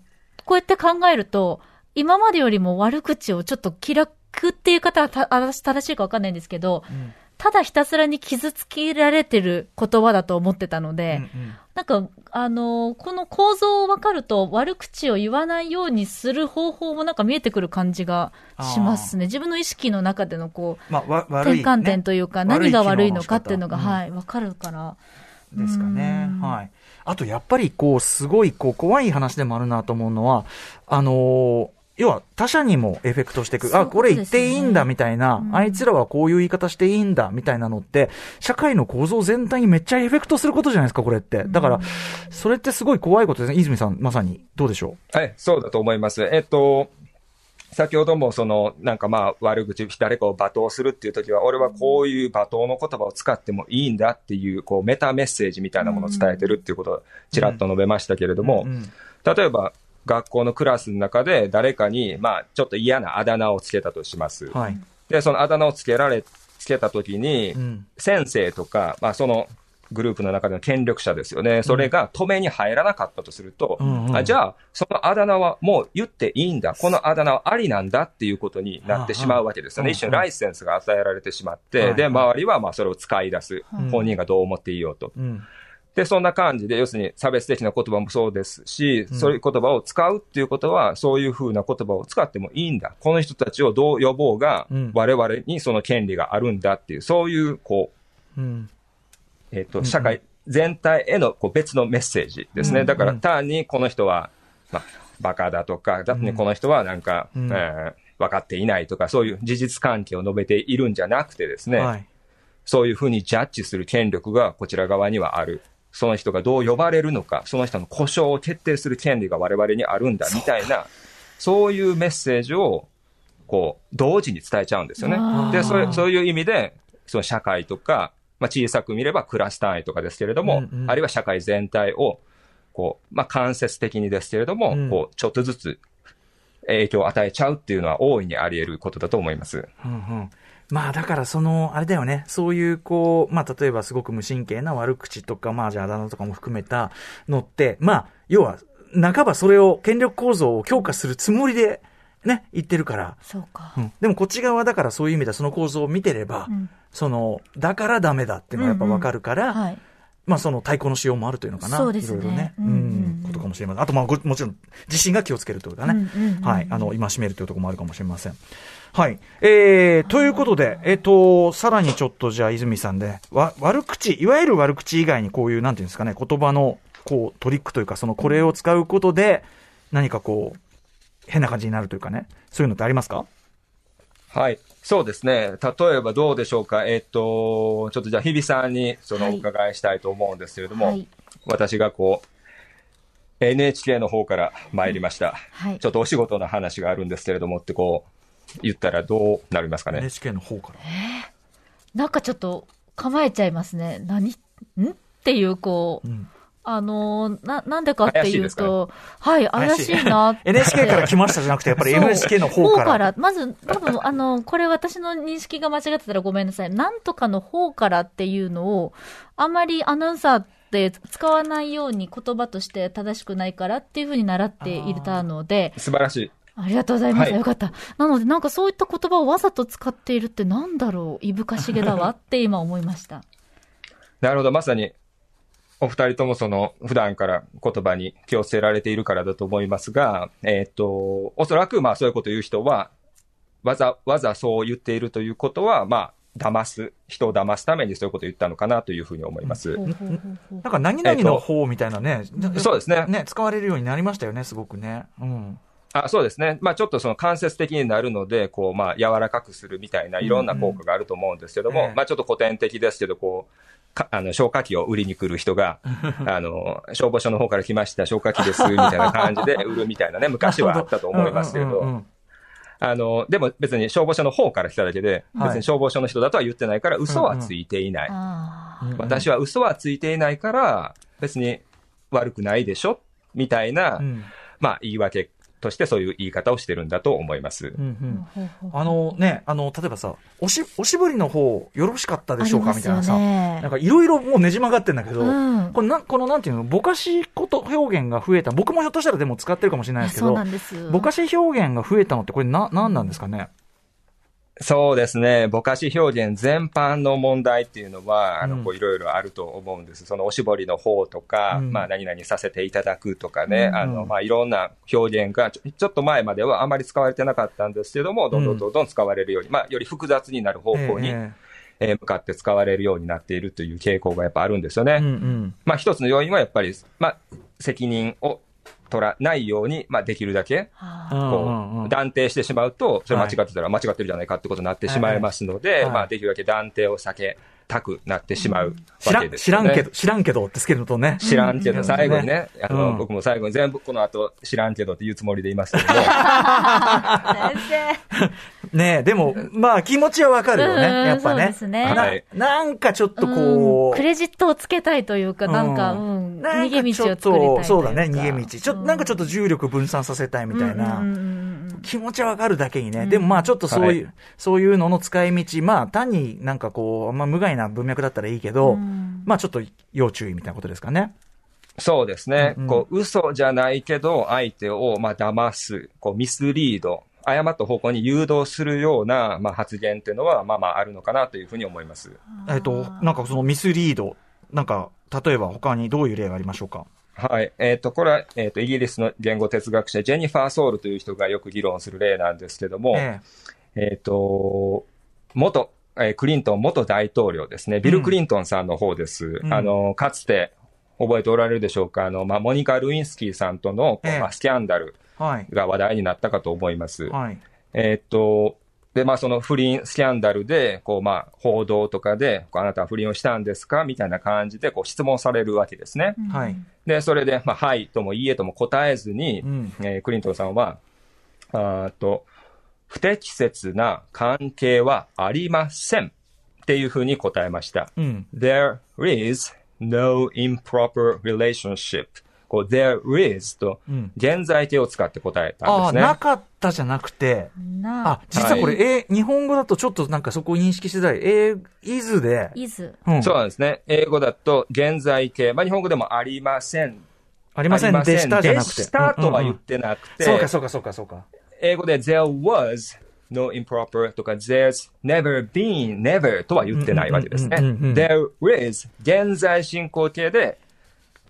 こうやって考えると、今までよりも悪口をちょっと気楽っていう方はた正正しいかわかんないんですけど、ただひたすらに傷つけられてる言葉だと思ってたので、なんか、あのーこの構造を分かると、悪口を言わないようにする方法もなんか見えてくる感じがしますね。自分の意識の中でのこう、まあ、転換点というか、何が悪いのかっていうのが、悪い機能の仕方はい、分かるから。ですかねうん。はい。あと、やっぱり、こう、すごい、こう、怖い話でもあるなと思うのは、あのー要は他者にもエフェクトしていく。あ、そういうこれ言っていいんだみたいな、うんあいつらはこういう言い方していいんだみたいなのって、社会の構造全体にめっちゃエフェクトすることじゃないですか、これって。だから、それってすごい怖いことですね。泉さん、まさに、どうでしょはい、そうだと思います。えっと、先ほどもその、なんかまあ悪口、誰かを罵倒するっていう時は、俺はこういう罵倒の言葉を使ってもいいんだっていう、こうメタメッセージみたいなものを伝えてるっていうことをちらっと述べましたけれども、例えば学校のクラスの中で誰かに、まあちょっと嫌なあだ名をつけたとします。うはい。で、そのあだ名をつけられ、つけた時に、うん。先生とか、まあその、グループの中での権力者ですよね。それが止めに入らなかったとすると、うんうんあじゃあ、そのあだ名はもう言っていいんだ。このあだ名はありなんだっていうことになってしまうわけですよね。一種のライセンスが与えられてしまって、はいで、周りはまあそれを使い出す。うん本人がどう思っていようと。うん。で、そんな感じで、要するに差別的な言葉もそうですし、うんそういう言葉を使うっていうことは、そういう風な言葉を使ってもいいんだ。この人たちをどう呼ぼうがうん、我々にその権利があるんだっていう、そういう、こう、うん。えっ、と、社会全体へのこう別のメッセージですね。うんだから単にこの人は、まあ、バカだとか、だってねこの人はなんか、うんえー分かっていないとか、そういう事実関係を述べているんじゃなくてですね、はい。そういうふうにジャッジする権力がこちら側にはある。その人がどう呼ばれるのか、その人の故障を決定する権利が我々にあるんだ、みたいな、そういうメッセージを、こう、同時に伝えちゃうんですよね。で、そういうそういう意味で、その社会とか、まあ、小さく見ればクラス単位とかですけれども、うんうん。あるいは社会全体を、こう、まあ、間接的にですけれども、うん。こう、ちょっとずつ影響を与えちゃうっていうのは大いにあり得ることだと思います。うんうん。まあだからその、あれだよね、そういうこう、まあ例えばすごく無神経な悪口とか、まあじゃああだ名とかも含めたのって、まあ要は、半ばそれを、権力構造を強化するつもりで、ね、言ってるから。そうかう。ん、でもこっち側だからそういう意味ではその構造を見てれば、うんその、だからダメだっていうのがやっぱわかるから、はい。まあその対抗のしようもあるというのかな。そうですねいろいろね。ううんうんうんん。ことかもしれません。あとまあごもちろん、自信が気をつけるというかね。うんうんうんうんはい。あの、今しめるというところもあるかもしれません。はい。えー、ということで、えっ、と、さらにちょっとじゃあ泉さんで、わ、悪口、いわゆる悪口以外にこういう、なんていうんですかね、言葉の、こう、トリックというか、その、これを使うことで、何かこう、変な感じになるというかね、そういうのってありますか？はい。そうですね。例えばどうでしょうか？えっ、と、ちょっとじゃあ、日比さんにそのはいお伺いしたいと思うんですけれども、はい。私がこう、NHK の方から参りました。はいちょっとお仕事の話があるんですけれどもってこう、言ったらどうなりますかね？?NHK の方から。なんかちょっと構えちゃいますね。何？ん？っていう、こう、うん。あのーな、なんでかっていうと、はい、怪しいなって。NHK から来ましたじゃなくて、やっぱり NHK の方から。まず、多分、あの、これ私の認識が間違ってたらごめんなさい。なんとかの方からっていうのを、あんまりアナウンサーって使わないように言葉として正しくないからっていうふうに習っていたので、素晴らしい。ありがとうございます。はいよかった。なので、なんかそういった言葉をわざと使っているってなんだろう？いぶかしげだわって今思いました。なるほど。まさに、お二人ともその、普段から言葉に気をつけられているからだと思いますが、えっ、と、おそらくまあそういうことを言う人は、わざわざそう言っているということは、まあ、騙す、人を騙すためにそういうことを言ったのかなというふうに思います。なんか何々の方みたいなね、そうですね。ね、使われるようになりましたよね、すごくね。うん。あそうですね。まあちょっとその間接的になるので、こう、まあ柔らかくするみたいないろんな効果があると思うんですけども、ええまあちょっと古典的ですけど、こう、かあの、消火器を売りに来る人が、あの、消防署の方から来ました、消火器です、みたいな感じで <laughs> 売るみたいなね、昔はあったと思いますけれど、うんうんうんうん。あの、でも別に消防署の方から来ただけで、はい。別に消防署の人だとは言ってないから、嘘はついていない。あー。うん。私は嘘はついていないから、別に悪くないでしょみたいな、うん。まあ言い訳としてそういう言い方をしてるんだと思います。うんうん。あのね、あの、例えばさ、おし、おしぼりの方、よろしかったでしょうかみたいなさ、なんかいろいろもうねじ曲がってんだけど、うん。これな、このなんていうの、ぼかしこと表現が増えた、僕もひょっとしたらでも使ってるかもしれないですけど。ぼかし表現が増えたのってこれな、なんなんですかね？そうですね。ぼかし表現全般の問題っていうのは、あの、うんこういろいろあると思うんです。そのおしぼりの方とか、うんまあ何々させていただくとかね、うんあの、まあいろんな表現がちょ、ちょっと前まではあまり使われてなかったんですけども、どんどんどんどん使われるように、まあより複雑になる方向に、ええー向かって使われるようになっているという傾向がやっぱあるんですよね。えうんうん。まあ一つの要因はやっぱり、まあ責任を取らないように、まあできるだけ、こう断定してしまうと、それ間違ってたら間違ってるじゃないかってことになってしまいますのはい。で、はい。まあ、できるだけ断定を避けたくなってしまう知らん、わけですよね。知らんけど、知らんけどってつけるのとね。知らんけど、うん。最後にね、あの、うん。僕も最後に全部この後、知らんけどって言うつもりでいますけども、<laughs> 先生。ねえ、でも、まあ気持ちはわかるよね。うんやっぱね。そうですねはいななんかちょっとうんこう。クレジットをつけたいというか、なんか、うん、逃げ道をちょっ作りたいというか。とそうだね、逃げ道。ちょっと、なんかちょっと重力分散させたいみたいな。気持ちはわかるだけにね。うんでもまあちょっとそういう、はそういうのの使い道、まあ単になんかこう、あんま無害な文脈だったらいいけど、うんまあちょっと要注意みたいなことですかね。そうですね、うんこう、嘘じゃないけど、相手を、まあ、騙す、こう、ミスリード、誤った方向に誘導するような、まあ、発言っていうのは、まあまああるのかなというふうに思います。えっと、なんかそのミスリード、なんか、例えば他にどういう例がありましょうか？はい。えっ、と、これは、えっ、と、イギリスの言語哲学者、ジェニファー・ソールという人がよく議論する例なんですけども、ええっ、と、元、えークリントン元大統領ですね、ビル・クリントンさんの方です。うんあの、かつて、覚えておられるでしょうか、あの、まあ、モニカ・ルインスキーさんとの、ええまあ、スキャンダル。が話題になったかと思います。はい。えっ、と、で、まあ、その不倫スキャンダルで、こう、まあ、報道とかで、こうあなたは不倫をしたんですか？みたいな感じで、こう、質問されるわけですね。はい。で、それで、まあ、はいともいいえとも答えずに、うんえークリントンさんは、あーと、不適切な関係はありませんっていうふうに答えました。うん。There is no improper relationship. こう、there is とうん、現在形を使って答えたああ、んですね。なかったじゃなくて、なあ、実はこれ、え日本語だとちょっとなんかそこを認識してたい。えイズで、イズ。うん。そうなんですね。英語だと現在形、まあ、日本語でもありません。ありませんでしたじゃなくて。でしたとは言っうんうんてなくて、うんそうか、そうか、そうか、そうか。英語で there was no improper とか there's never been never とは言ってないわけですねうんうんうんうんうん。there is 現在進行形で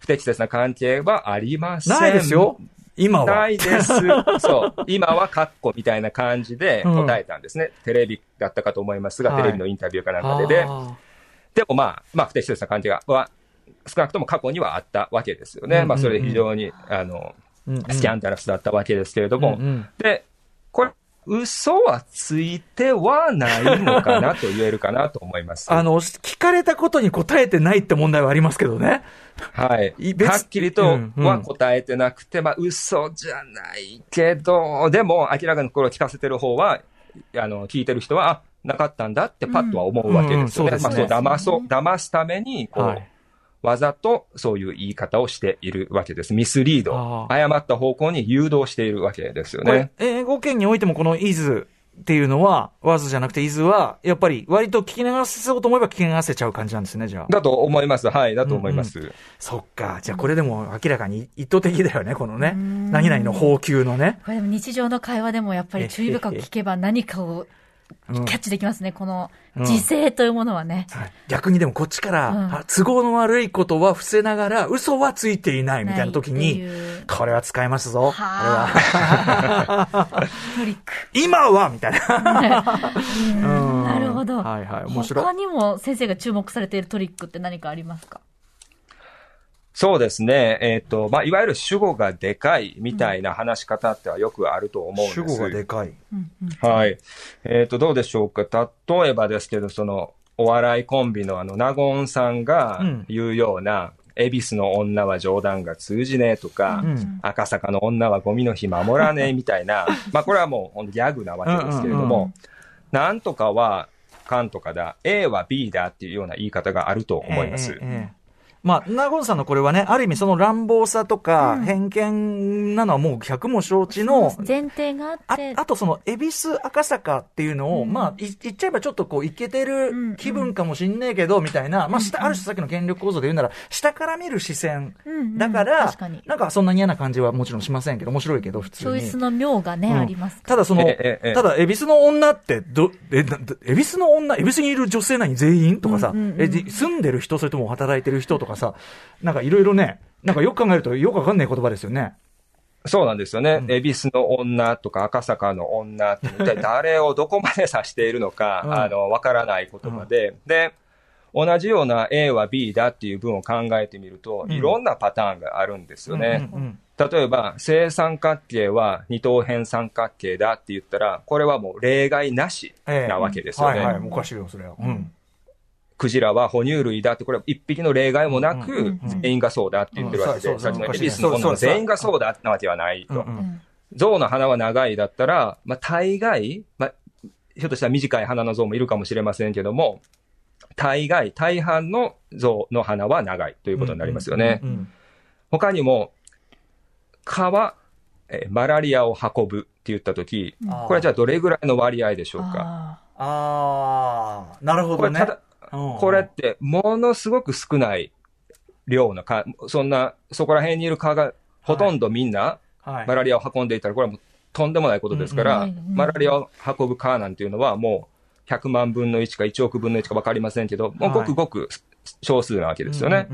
不適切な関係はありません。ないですよ。今は。ないです。<laughs> そう。今はカッコみたいな感じで答えたんですね。テレビだったかと思いますが、はいテレビのインタビューかなんかでで。あでもまあ、まあ不適切な関係がは少なくとも過去にはあったわけですよね。うんうんうんまあそれで非常に、あの、ーうんうんスキャンダラスだったわけですけれども、うんうんで、これ、嘘はついてはないのかなと言えるかなと思います。<laughs> あの、聞かれたことに答えてないって問題はありますけどね。はいはっきりとうんうんは答えてなくて、まあ嘘じゃないけど、でも明らかにこれを聞かせてる方は、あの、聞いてる人は、あ、なかったんだってパッとは思うわけですよね。うんうんそうですねまあそう、騙そう、騙すために、こう、はいわざとそういう言い方をしているわけです。ミスリード誤った方向に誘導しているわけですよね。、英語圏においてもこの is っていうのは、was じゃなくて is は、やっぱり割と聞き流そうと思えば聞き流せちゃう感じなんですね、じゃあ。だと思います。はい、だと思います。そっか。じゃあこれでも明らかに意図的だよね、このね。何々の法給のね。これでも日常の会話でもやっぱり注意深く聞けば何かをうんキャッチできますね。このうん時勢というものはね。はい逆にでもこっちから、都合の悪いことは伏せながら、嘘はついていないみたいな時にいう、これは使えますぞ。これはは。トリック。今はみたいな。<laughs> うんなるほど。はいはい面白い他にも先生が注目されているトリックって何かありますか？そうですね。えっ、と、まあ、いわゆる主語がでかいみたいな話し方ってはよくあると思うんです。主語がでかい。はい。えっ、と、どうでしょうか？例えばですけど、その、お笑いコンビのあの、ナゴンさんがうん言うような、恵比寿の女は冗談が通じねえとか、うん赤坂の女はゴミの日守らねえみたいな、<laughs> まあこれはもうほんとギャグなわけですけれども、うんうんうんなんとかは、かんとかだ、A は B だっていうような言い方があると思います。ええええまあ、ナゴンさんのこれはね、ある意味その乱暴さとか偏見なのはもう100も承知の、前提がああって、あとその、恵比寿赤坂っていうのを、まあ、い言っちゃえばちょっとこう、いけてる気分かもしんねえけど、みたいな、まあ、下、ある種さっきの権力構造で言うなら、下から見る視線。だからなんかそんなに嫌な感じはもちろんしませんけど、面白いけど、普通に。チョイスの妙がね、うん。ありますただその、ただ、恵比寿の女って、ど、え、恵比寿の女、恵比寿にいる女性何全員とかさ、え、じ住んでる人、それとも働いてる人とかさ、なんかいろいろね、なんかよく考えるとよくわかんない言葉ですよね。そうなんですよねう。ん恵比寿の女とか赤坂の女って一体 <laughs> 誰をどこまで指しているのか、うんあの、わからない言葉で、で、同じような A は B だっていう文を考えてみると、うんいろんなパターンがあるんですよね。例えば、正三角形は二等辺三角形だって言ったら、これはもう例外なしええなわけですよね。はいはい、おかしいよ、それは。うん。クジラは哺乳類だって、これは一匹の例外もなうんく全員がそうだって言ってるわけで、さっきのそうエビスの女全員がそうだなわけはないと。象の鼻は長いだったら、まあ、大概、まあ、ひょっとしたら短い鼻の象もいるかもしれませんけども、大概、大半の象の鼻は長いということになりますよね。他にも、蚊は、えーマラリアを運ぶって言ったとき、これじゃあどれぐらいの割合でしょうか？あああ、なるほどね。これただ、うんこれってものすごく少ない量の蚊、そんな、そこら辺にいる蚊がほとんどみんなはい。マラリアを運んでいたら、これはもうとんでもないことですから、マラリアを運ぶ蚊なんていうのはもう100万分の1か1億分の1か分かりませんけど、もうごくごく少数なわけですよね。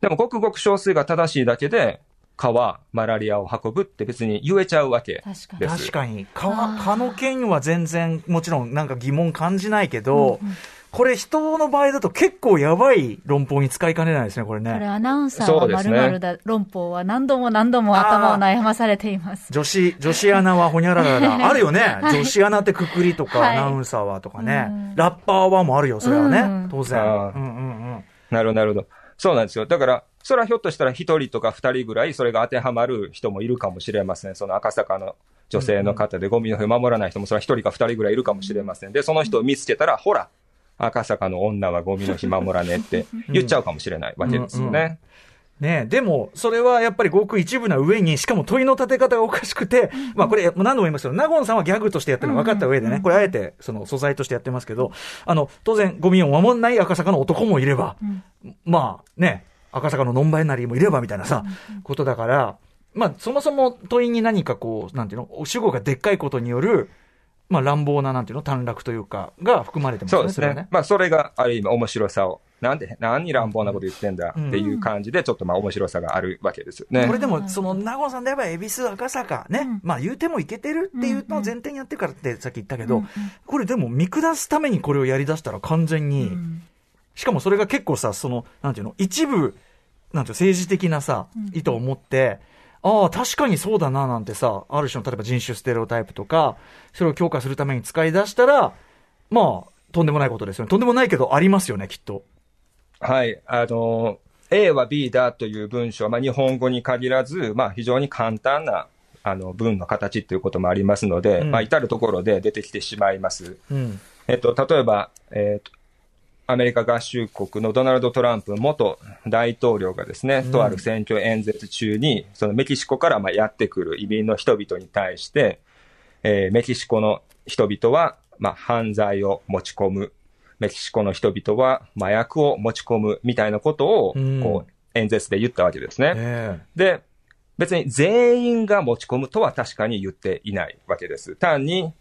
でもごくごく少数が正しいだけで、蚊はマラリアを運ぶって別に言えちゃうわけ確かに。です。確かに。蚊の件は全然、もちろんなんか疑問感じないけど、うんうんこれ人の場合だと結構やばい論法に使いかねないですね、これこれね。アナウンサーは〇〇だ論法は何度も何度も頭を悩まされています。女子、女子アナはほにゃららら。<laughs> あるよね。女子アナってくくりとか、はいアナウンサーはとかね。うんラッパーはもあるよ、それはね。うん当然。うんうんうん。なるほど、なるほど。そうなんですよ。だから、それはひょっとしたら一人とか二人ぐらいそれが当てはまる人もいるかもしれません。その赤坂の女性の方でゴミの日を守らない人もそれは一人か二人ぐらいいるかもしれません。で、その人を見つけたら、ほら、赤坂の女はゴミの日守らねって言っちゃうかもしれないわけですよね。ねえ、でも、それはやっぱりごく一部な上に、しかも問いの立て方がおかしくて、まあこれ、何度も言いますけど、ナゴンさんはギャグとしてやってるの分かった上でね、これあえて、その素材としてやってますけど、あの、当然、ゴミを守んない赤坂の男もいれば、まあね、赤坂のノンバイナリーもいればみたいなさ、ことだから、まあそもそも問いに何かこう、なんていうの、主語がでっかいことによる、まあ乱暴な、なんていうの、短絡というか、が含まれてますよね、そうですれはね。まあ、それがある意味面白さを、なんで、何に乱暴なこと言ってんだっていう感じで、ちょっとまあ面白さがあるわけですよね。これでも、その、名護さんで言えば、恵比寿、赤坂、ね、うん。まあ言うてもいけてるっていうのを前提にやってるからってさっき言ったけど、うんうんこれでも見下すためにこれをやり出したら完全に、うん。しかもそれが結構さ、その、なんていうの、一部、なんていうの政治的なさ、意図を持って、ああ、確かにそうだな、なんてさ、ある種の、例えば人種ステレオタイプとか、それを強化するために使い出したら、まあ、とんでもないことですよね。とんでもないけど、ありますよね、きっと。はい。あの、A は B だという文章は、まあ、日本語に限らず、まあ、非常に簡単な、あの、文の形ということもありますので、うんまあ、至るところで出てきてしまいます。うん。えっと、例えば、えっと、アメリカ合衆国のドナルド・トランプ元大統領がですね、うんとある選挙演説中に、そのメキシコからまあやってくる移民の人々に対して、えーメキシコの人々は、まあ、犯罪を持ち込む。メキシコの人々は麻薬を持ち込むみたいなことを、うんこう、演説で言ったわけですね。えで、別に全員が持ち込むとは確かに言っていないわけです。単に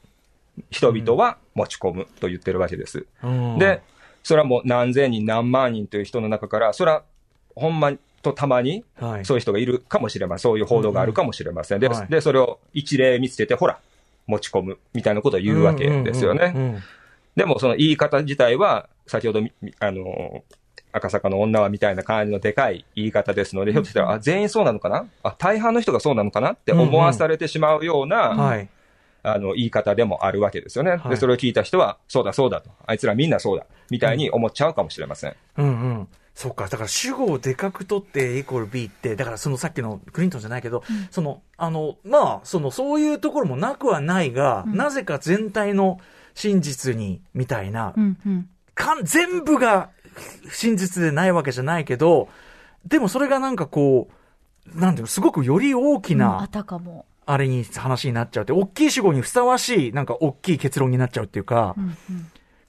人々は持ち込むと言ってるわけです。えうんで、それはもう何千人何万人という人の中から、それはほんまとたまにはい。そういう人がいるかもしれません。そういう報道があるかもしれません。ではいで、それを一例見つけて、ほら、持ち込むみたいなことを言うわけですよね。うんうんうんうんでもその言い方自体は、先ほどあの、赤坂の女はみたいな感じのでかい言い方ですので、ひょっとしたら、あ、全員そうなのかな？あ、大半の人がそうなのかな？って思わされてしまうような、はい。あの、言い方でもあるわけですよね。はいで、それを聞いた人は、そうだそうだと。あいつらみんなそうだ。みたいに思っちゃうかもしれません。うんうん。そうか。だから主語をでかく取って A イコール B って、だからそのさっきのクリントンじゃないけど、その、あの、まあ、その、そういうところもなくはないが、なぜか全体の真実に、みたいな、うんうんかん全部が真実でないわけじゃないけど、でもそれがなんかこう、なんていうの、すごくより大きうんあな、たかも。あれに話になっちゃうって、大きい主語にふさわしい、なんか大きい結論になっちゃうっていうか、うんうん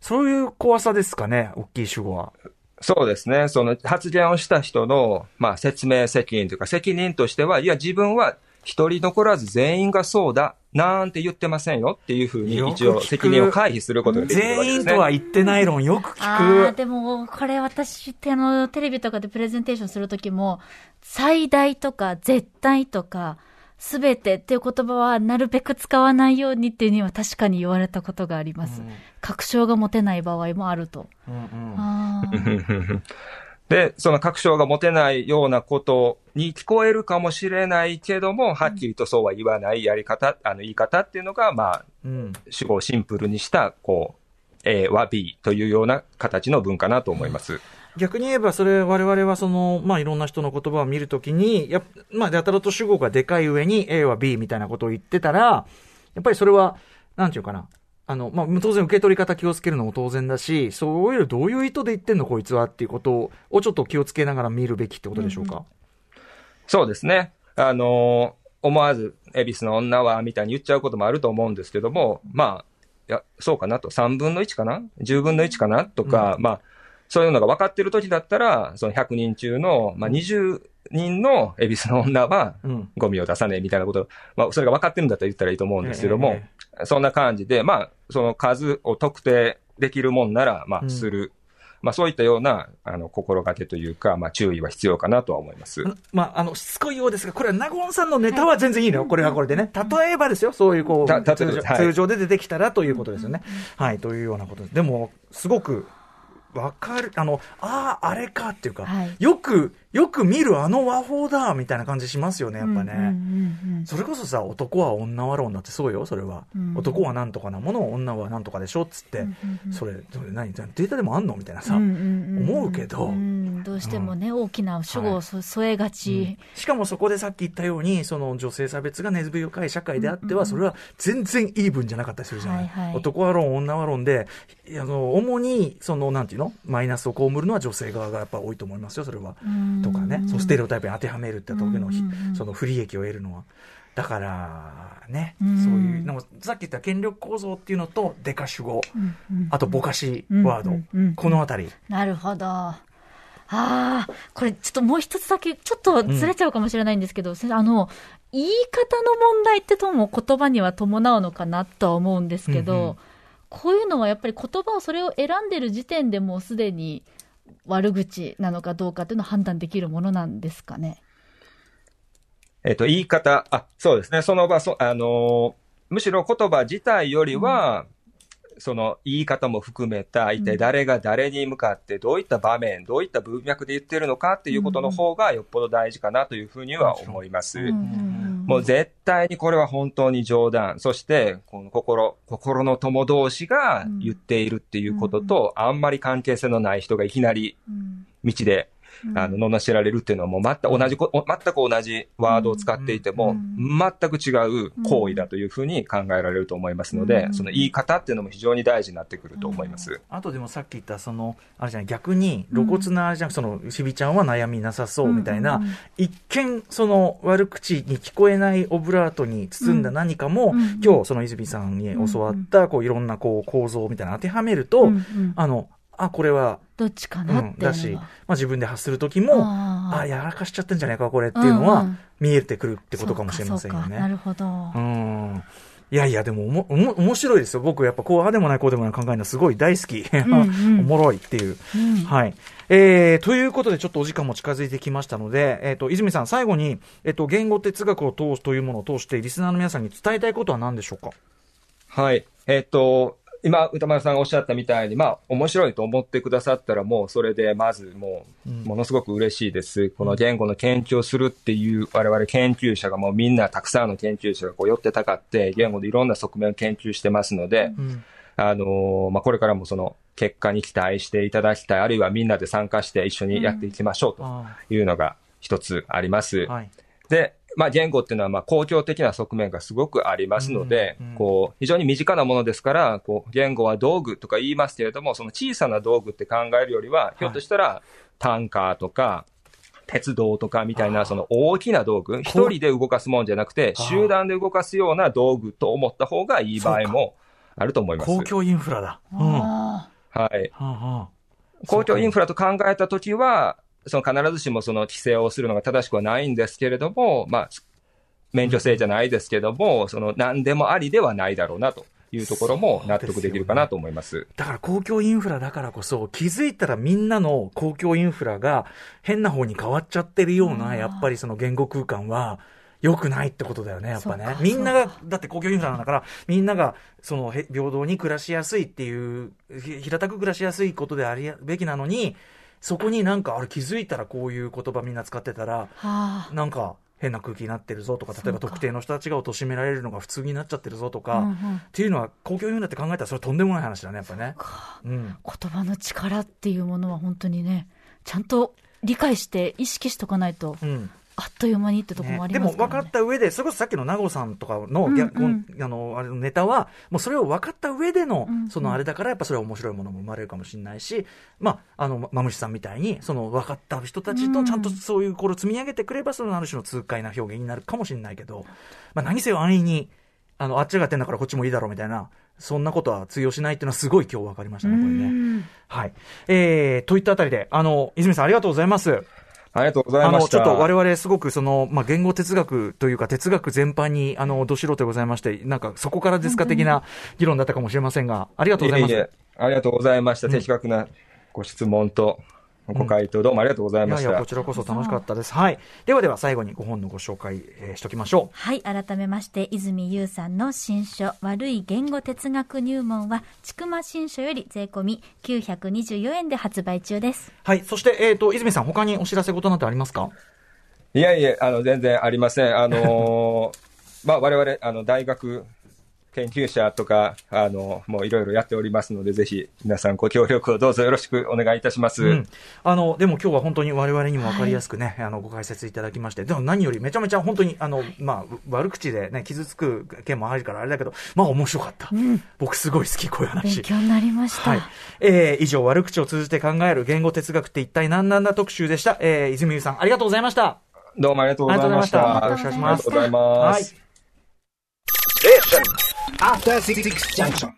そういう怖さですかね、大きい主語は。そうですね。その発言をした人の、まあ、説明責任というか、責任としては、いや、自分は一人残らず全員がそうだ、なんて言ってませんよっていうふうに、一応責任を回避することができるわけですね。全員とは言ってない論よくあ聞あ、でも、これ私ってあの、テレビとかでプレゼンテーションするときも、最大とか絶対とか、すべてっていう言葉はなるべく使わないようにっていうには確かに言われたことがあります。確証が持てない場合もあると。く。うんうんあー <laughs> で、その確証が持てないようなことに聞こえるかもしれないけども、はっきりとそうは言わないやり方、あの言い方っていうのが、まあ、うん主語をシンプルにした、こう、A は B というような形の文化なと思います。逆に言えば、それ、我々はその、まあ、いろんな人の言葉を見るときに、やっまあ、やたらと主語がでかい上に A は B みたいなことを言ってたら、やっぱりそれは、なんていうかな。あの、まあ、当然受け取り方気をつけるのも当然だし、そういう、どういう意図で言ってんのこいつはっていうことをちょっと気をつけながら見るべきってことでしょうか？そうですね。あのー思わず、恵比寿の女は、みたいに言っちゃうこともあると思うんですけども、まあ、いや、そうかなと、3分の1かな ?10 分の1かな？とか、まあ、そういうのが分かってる時だったら、その100人中の、まあ、20人の恵比寿の女は、うん。ゴミを出さねえみたいなこと、まあ、それが分かってるんだったら言ったらいいと思うんですけども、えそんな感じで、まあ、その数を特定できるもんなら、まあ、うんする。まあ、そういったような、あの、心がけというか、まあ、注意は必要かなとは思います。まあ、あの、しつこいようですが、これは納言さんのネタは全然いいのよ。これはこれでね。例えばですよ。そういう、こう、通常で出てきたらということですよね。はい、というようなことです。でも、すごく、わかる、あの、ああ、あれかっていうか、はい。よく、よく見るあの和法だ、みたいな感じしますよね、やっぱね。うんうんうんそれこそさ、男は女は論だってそうよ、それは。うん男はなんとかなもの、女はなんとかでしょ、っつって。それ、それ何、データでもあんのみたいなさ。うんうんうん思うけどんどうしてもね、大きな主語をそ添えがち。しかもそこでさっき言ったように、その女性差別が根強い社会であっては、それは全然イーブンじゃなかったりするじゃない。はいはい男は論、女は論で、あの、主に、その、なんていうの？マイナスを被るのは女性側がやっぱ多いと思いますよ、それは。うんとかね、そのステレオタイプに当てはめるって時のその不利益を得るのは。だから、ね、うん。そういう、でもさっき言った権力構造っていうのと、デカ主語、うんうんあとぼかしワード、うんうんうんこのあたり。なるほど。ああ、これちょっともう一つだけ、ちょっとずれちゃうかもしれないんですけど、先生あの、言い方の問題ってとも言葉には伴うのかなとは思うんですけど、うんうん。こういうのはやっぱり言葉をそれを選んでる時点でもうすでに悪口なのかどうかっていうのを判断できるものなんですかね？えっ、と、言い方、あ、そうですね、その場、そあのーむしろ言葉自体よりは、その言い方も含めた、一体誰が誰に向かって、どういった場面、どういった文脈で言ってるのかっていうことの方がよっぽど大事かなというふうには思います。もう絶対にこれは本当に冗談。そして、この心、心の友同士が言っているっていうことと、あんまり関係性のない人がいきなりうん。道で、あの、罵られるっていうのはもう全く同じこ、全く同じワードを使っていても、全く違う行為だというふうに考えられると思いますので、その言い方っていうのも非常に大事になってくると思います。あとでもさっき言った、その、あれじゃない、逆に露骨な、あれじゃん、その、しびちゃんは悩みなさそうみたいな、一見、その、悪口に聞こえないオブラートに包んだ何かも、今日、その泉さんに教わった、こう、いろんな、こう、構造みたいなの当てはめると、あの、あ、これは、どっちかうん、なっていうのは。だし、まあ、自分で発するときも、あーあやらかしちゃってんじゃないか、これっていうのはうんうん、見えてくるってことかもしれませんよそうかそうかなね。るほど。うん。いやいや、でもおも、おも、面白いですよ。僕、やっぱ、こう、ああでもない、こうでもない考えるのすごい大好き。んうん <laughs> おもろいっていう。うんはい。えー、ということで、ちょっとお時間も近づいてきましたので、えっ、と、泉さん、最後に、えっ、と、言語哲学を通すというものを通して、リスナーの皆さんに伝えたいことは何でしょうか？はい。えっ、と、今、歌丸さんがおっしゃったみたいに、まあ、面白いと思ってくださったら、もう、それで、まず、もう、ものすごく嬉しいです。この言語の研究をするっていう、我々研究者が、もうみんな、たくさんの研究者がこう寄ってたかって、言語でいろんな側面を研究してますので、うん。あのーまあ、これからもその、結果に期待していただきたい、あるいはみんなで参加して一緒にやっていきましょうとあいうのが一つあります。あはい。で、まあ、言語っていうのは、まあ、公共的な側面がすごくありますので、うんうんこう、非常に身近なものですから、こう、言語は道具とか言いますけれども、その小さな道具って考えるよりは、ひょっとしたら、タンカーとか、鉄道とかみたいな、その大きな道具、一人で動かすもんじゃなくて、集団で動かすような道具と思った方がいい場合もあると思います。公共インフラだ。うん。はあはい。あはあ公共インフラと考えたときは、その必ずしもその規制をするのが正しくはないんですけれども、まあ、免許制じゃないですけども、その何でもありではないだろうなというところも納得できるかなと思います。だから公共インフラだからこそ、気づいたらみんなの公共インフラが変な方に変わっちゃってるような、やっぱりその言語空間は、良くないってことだよね、やっぱね。みんなが、だって公共インフラなんだから、みんなが、その、へ平等に暮らしやすいっていう、ひ平たく暮らしやすいことでありべきなのに、そこになんか、あれ気づいたらこういう言葉みんな使ってたら、はあ。なんか変な空気になってるぞとか、例えば特定の人たちが貶められるのが普通になっちゃってるぞとか、うんうんっていうのは公共インフラって考えたらそれとんでもない話だね、やっぱね。かうん。言葉の力っていうものは本当にね、ちゃんと理解して意識しとかないと、うん。あっという間にってとこもありねでも分ますかった上で、それこそさっきの名護さんとかの、うんうん逆あの、あれのネタは、もうそれを分かった上での、うんうんそのあれだから、やっぱそれは面白いものも生まれるかもしれないし、まあ、あの、マムシさんみたいに、その分かった人たちとちゃんとそういうこれを積み上げてくれば、そのある種の痛快な表現になるかもしれないけど、まあ、何せよ安易に、あの、あっちがやってんだからこっちもいいだろうみたいな、そんなことは通用しないっていうのはすごい今日分かりましたね、これうね。んはい。えー、といったあたりで、あの、泉さんありがとうございます。ありがとうございあの、ました。ちょっと我々すごくその、まあ、言語哲学というか哲学全般に、あの、ど素人でございまして、なんかそこからですか的な議論だったかもしれませんが、ありがとうございます。いえいえありがとうございました。うん的確なご質問とご回答どうもありがとうございました。いやいや、こちらこそ楽しかったです。はい。ではでは最後にご本のご紹介、えーしときましょう。はい。改めまして、泉優さんの新書、悪い言語哲学入門は、ちくま新書より税込み924円で発売中です。はい。そして、えっ、と、泉さん、他にお知らせ事なんてありますか？いやいや、あの、全然ありません。あのー <laughs> まあ、我々、あの、大学研究者とか、あの、もういろいろやっておりますので、ぜひ、皆さんご協力をどうぞよろしくお願いいたします。うん。あの、でも今日は本当に我々にも分かりやすくね、あの、ご解説いただきまして、でも何よりめちゃめちゃ本当に、あの、まあ、悪口でね、傷つく件もあるからあれだけど、まあ面白かった。僕すごい好き、こういう話。勉強になりました。はい。えー、以上、悪口を通じて考える言語哲学って一体何なんだ特集でした。えー、泉優さん、ありがとうございました。どうもありがとうございました。ありがとうございましたありがとうございます。はい。After Six Junction.